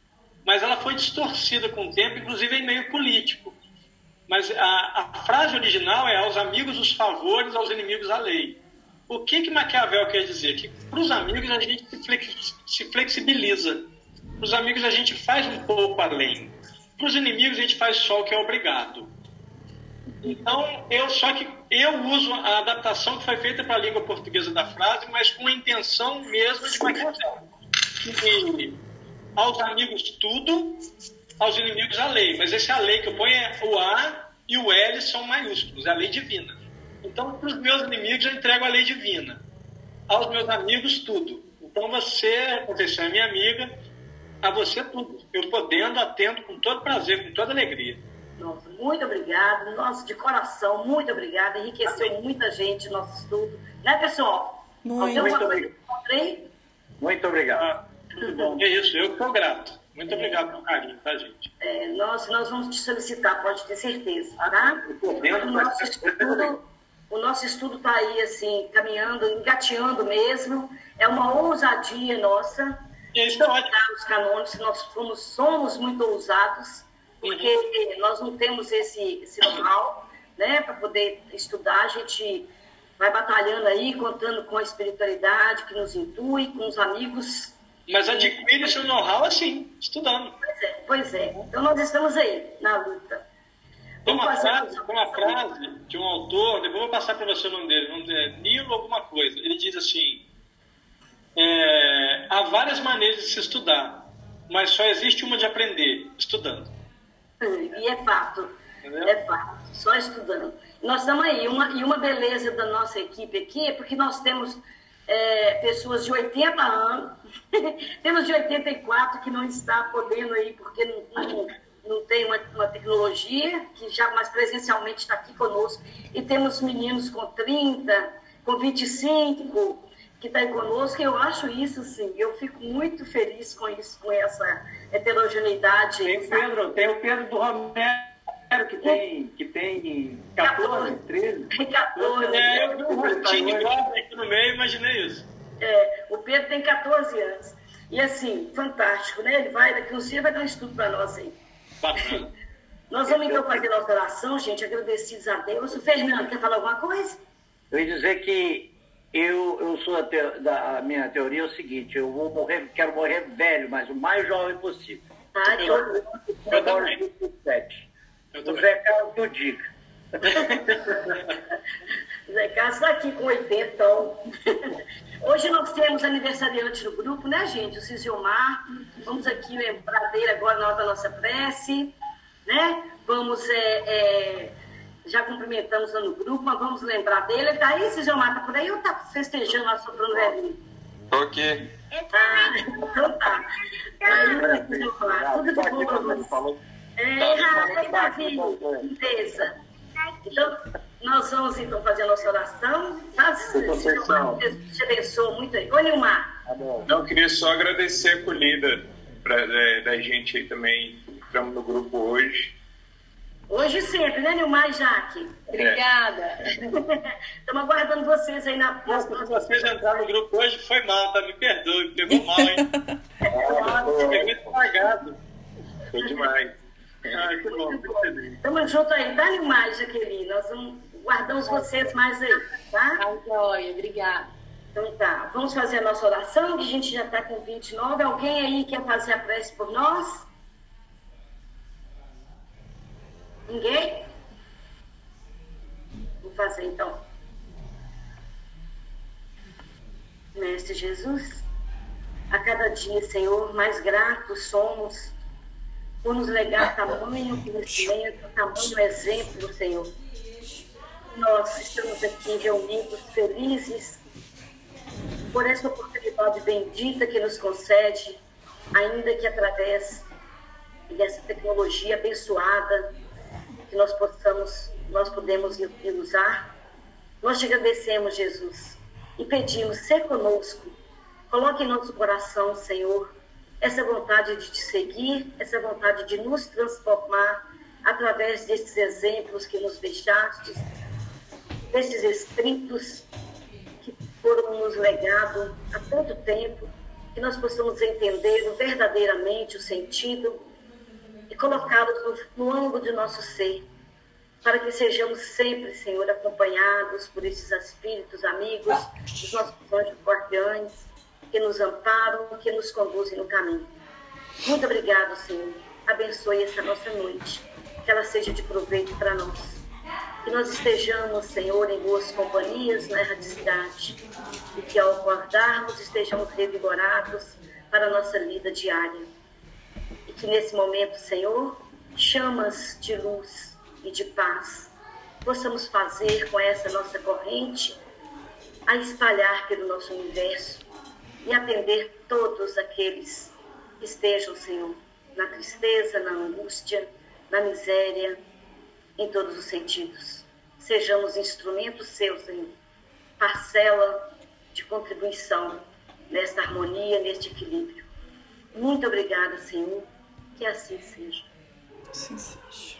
Mas ela foi distorcida com o tempo, inclusive em meio político. Mas a, a frase original é aos amigos os favores, aos inimigos a lei. O que que Maquiavel quer dizer? Que para os amigos a gente se, flex, se flexibiliza. Para os amigos a gente faz um pouco além. Para os inimigos a gente faz só o que é obrigado. Então, eu só que eu uso a adaptação que foi feita para a língua portuguesa da frase, mas com a intenção mesmo de Maquiavel. Que aos amigos tudo, aos inimigos a lei. Mas esse a lei que eu ponho é o A e o L são maiúsculos, é a lei divina. Então, para os meus inimigos, eu entrego a lei divina. Aos meus amigos, tudo. Então, você, Conceição, é minha amiga, a você tudo. Eu podendo, atendo com todo prazer, com toda alegria. Nossa, muito obrigada. Nossa, de coração, muito obrigada. Enriqueceu muita gente nosso estudo. Né, pessoal? Muito, muito obrigado. Muito obrigado. Ah, tudo bom. É isso, eu que sou grato. Muito obrigado pelo carinho, tá, gente? É, nós, nós vamos te solicitar, pode ter certeza, tá? O nosso estudo, o nosso estudo está aí, assim, caminhando, engateando mesmo. É uma ousadia nossa E isso é ótimo. os canônicos, nós somos, somos muito ousados, porque nós não temos esse, esse know-how, né, para poder estudar, a gente vai batalhando aí, contando com a espiritualidade que nos intui, com os amigos. Mas adquire seu know-how assim, estudando. Pois é, pois é. Então nós estamos aí, na luta. Tem uma frase, tem uma frase de um autor, depois eu vou passar para você o nome dele, dizer, Nilo alguma coisa. Ele diz assim: é, há várias maneiras de se estudar, mas só existe uma de aprender, estudando. E é fato. Entendeu? É fato. Só estudando. Nós estamos aí. Uma, e uma beleza da nossa equipe aqui é porque nós temos é, pessoas de 80 anos, temos de 84 que não está podendo aí porque não, não, não tem uma, uma tecnologia, que já mais presencialmente está aqui conosco. E temos meninos com 30, com 25 que está aí conosco. Eu acho isso, assim, eu fico muito feliz com isso, com essa heterogeneidade. Tem o? Pedro, tem o Pedro do Romero, que tem, que tem 14, 13. Tem 14. É, eu vi um rostinho jovem aqui no meio, imaginei isso. É, o Pedro tem 14 anos. E assim, fantástico, né? Ele vai, daqui uns dias vai dar um estudo para nós aí. Bacana. Nós vamos então fazer nossa oração, gente, agradecidos a Deus. O Fernando, quer falar alguma coisa? Eu ia dizer que eu, eu sou a, te- da, a minha teoria é o seguinte, eu vou morrer, quero morrer velho, mas o mais jovem possível. Tá, então, Eu Eu moro também. em 27. Eu O. Zé Carlos do Dica. Zé Carlos está aqui com 80. Hoje nós temos aniversariante do grupo, né, gente? O Cisiomar. Vamos aqui lembrar dele agora na hora da nossa prece, né? Vamos, é, é, já cumprimentamos lá no grupo, mas vamos lembrar dele. Tá aí, Cisiomar? Tá por aí ou tá festejando lá soprando velhinho? Ok. Ah, então tá. Aí, Cisiomar, tudo de bom pra você. É, Rafa, Davi, beleza. Então, nós vamos então fazer a nossa oração. Tá? Deus te abençoe muito aí. Ô, Nilmar. Tá bom. Não, eu queria só agradecer a acolhida pra, é, da gente aí também. Entramos no grupo hoje. Hoje sempre, né, Nilmar e Jaque? Obrigada. Estamos aguardando vocês aí na Nossa, se próxima. vocês entraram no grupo hoje, foi mal, tá? Me perdoe, pegou mal, hein? Peguei estragado. Foi demais. Ah, que bom. Estamos juntos aí, tá, Nilmar e Jaqueline? Nós vamos, guardamos vocês mais aí, tá? Tá joia, obrigada. Então tá, vamos fazer a nossa oração, que a gente já está com 29. Alguém aí quer fazer a prece por nós? Ninguém? Vou fazer então. Mestre Jesus, a cada dia, Senhor, mais gratos somos por nos legar tamanho conhecimento, tamanho exemplo, Senhor. Nós estamos aqui reunidos, felizes por essa oportunidade bendita que nos concede, ainda que através dessa tecnologia abençoada que nós possamos, nós podemos usar. Nós te agradecemos, Jesus, e pedimos, ser conosco. Coloque em nosso coração, Senhor, essa vontade de te seguir, essa vontade de nos transformar através desses exemplos que nos deixaste, desses escritos que foram nos legados há tanto tempo, que nós possamos entender verdadeiramente o sentido e colocá-los no, no âmbito de nosso ser, para que sejamos sempre, Senhor, acompanhados por esses espíritos amigos, os nossos anjos guardiães, que nos amparam, que nos conduzem no caminho. Muito obrigado, Senhor. Abençoe essa nossa noite, que ela seja de proveito para nós. Que nós estejamos, Senhor, em boas companhias na erradicidade e que ao acordarmos estejamos revigorados para a nossa vida diária. que nesse momento, Senhor, chamas de luz e de paz, possamos fazer com essa nossa corrente a espalhar pelo nosso universo e atender todos aqueles que estejam, Senhor, na tristeza, na angústia, na miséria, em todos os sentidos. Sejamos instrumentos seus, Senhor, parcela de contribuição nesta harmonia, neste equilíbrio. Muito obrigada, Senhor, que assim seja. Assim seja.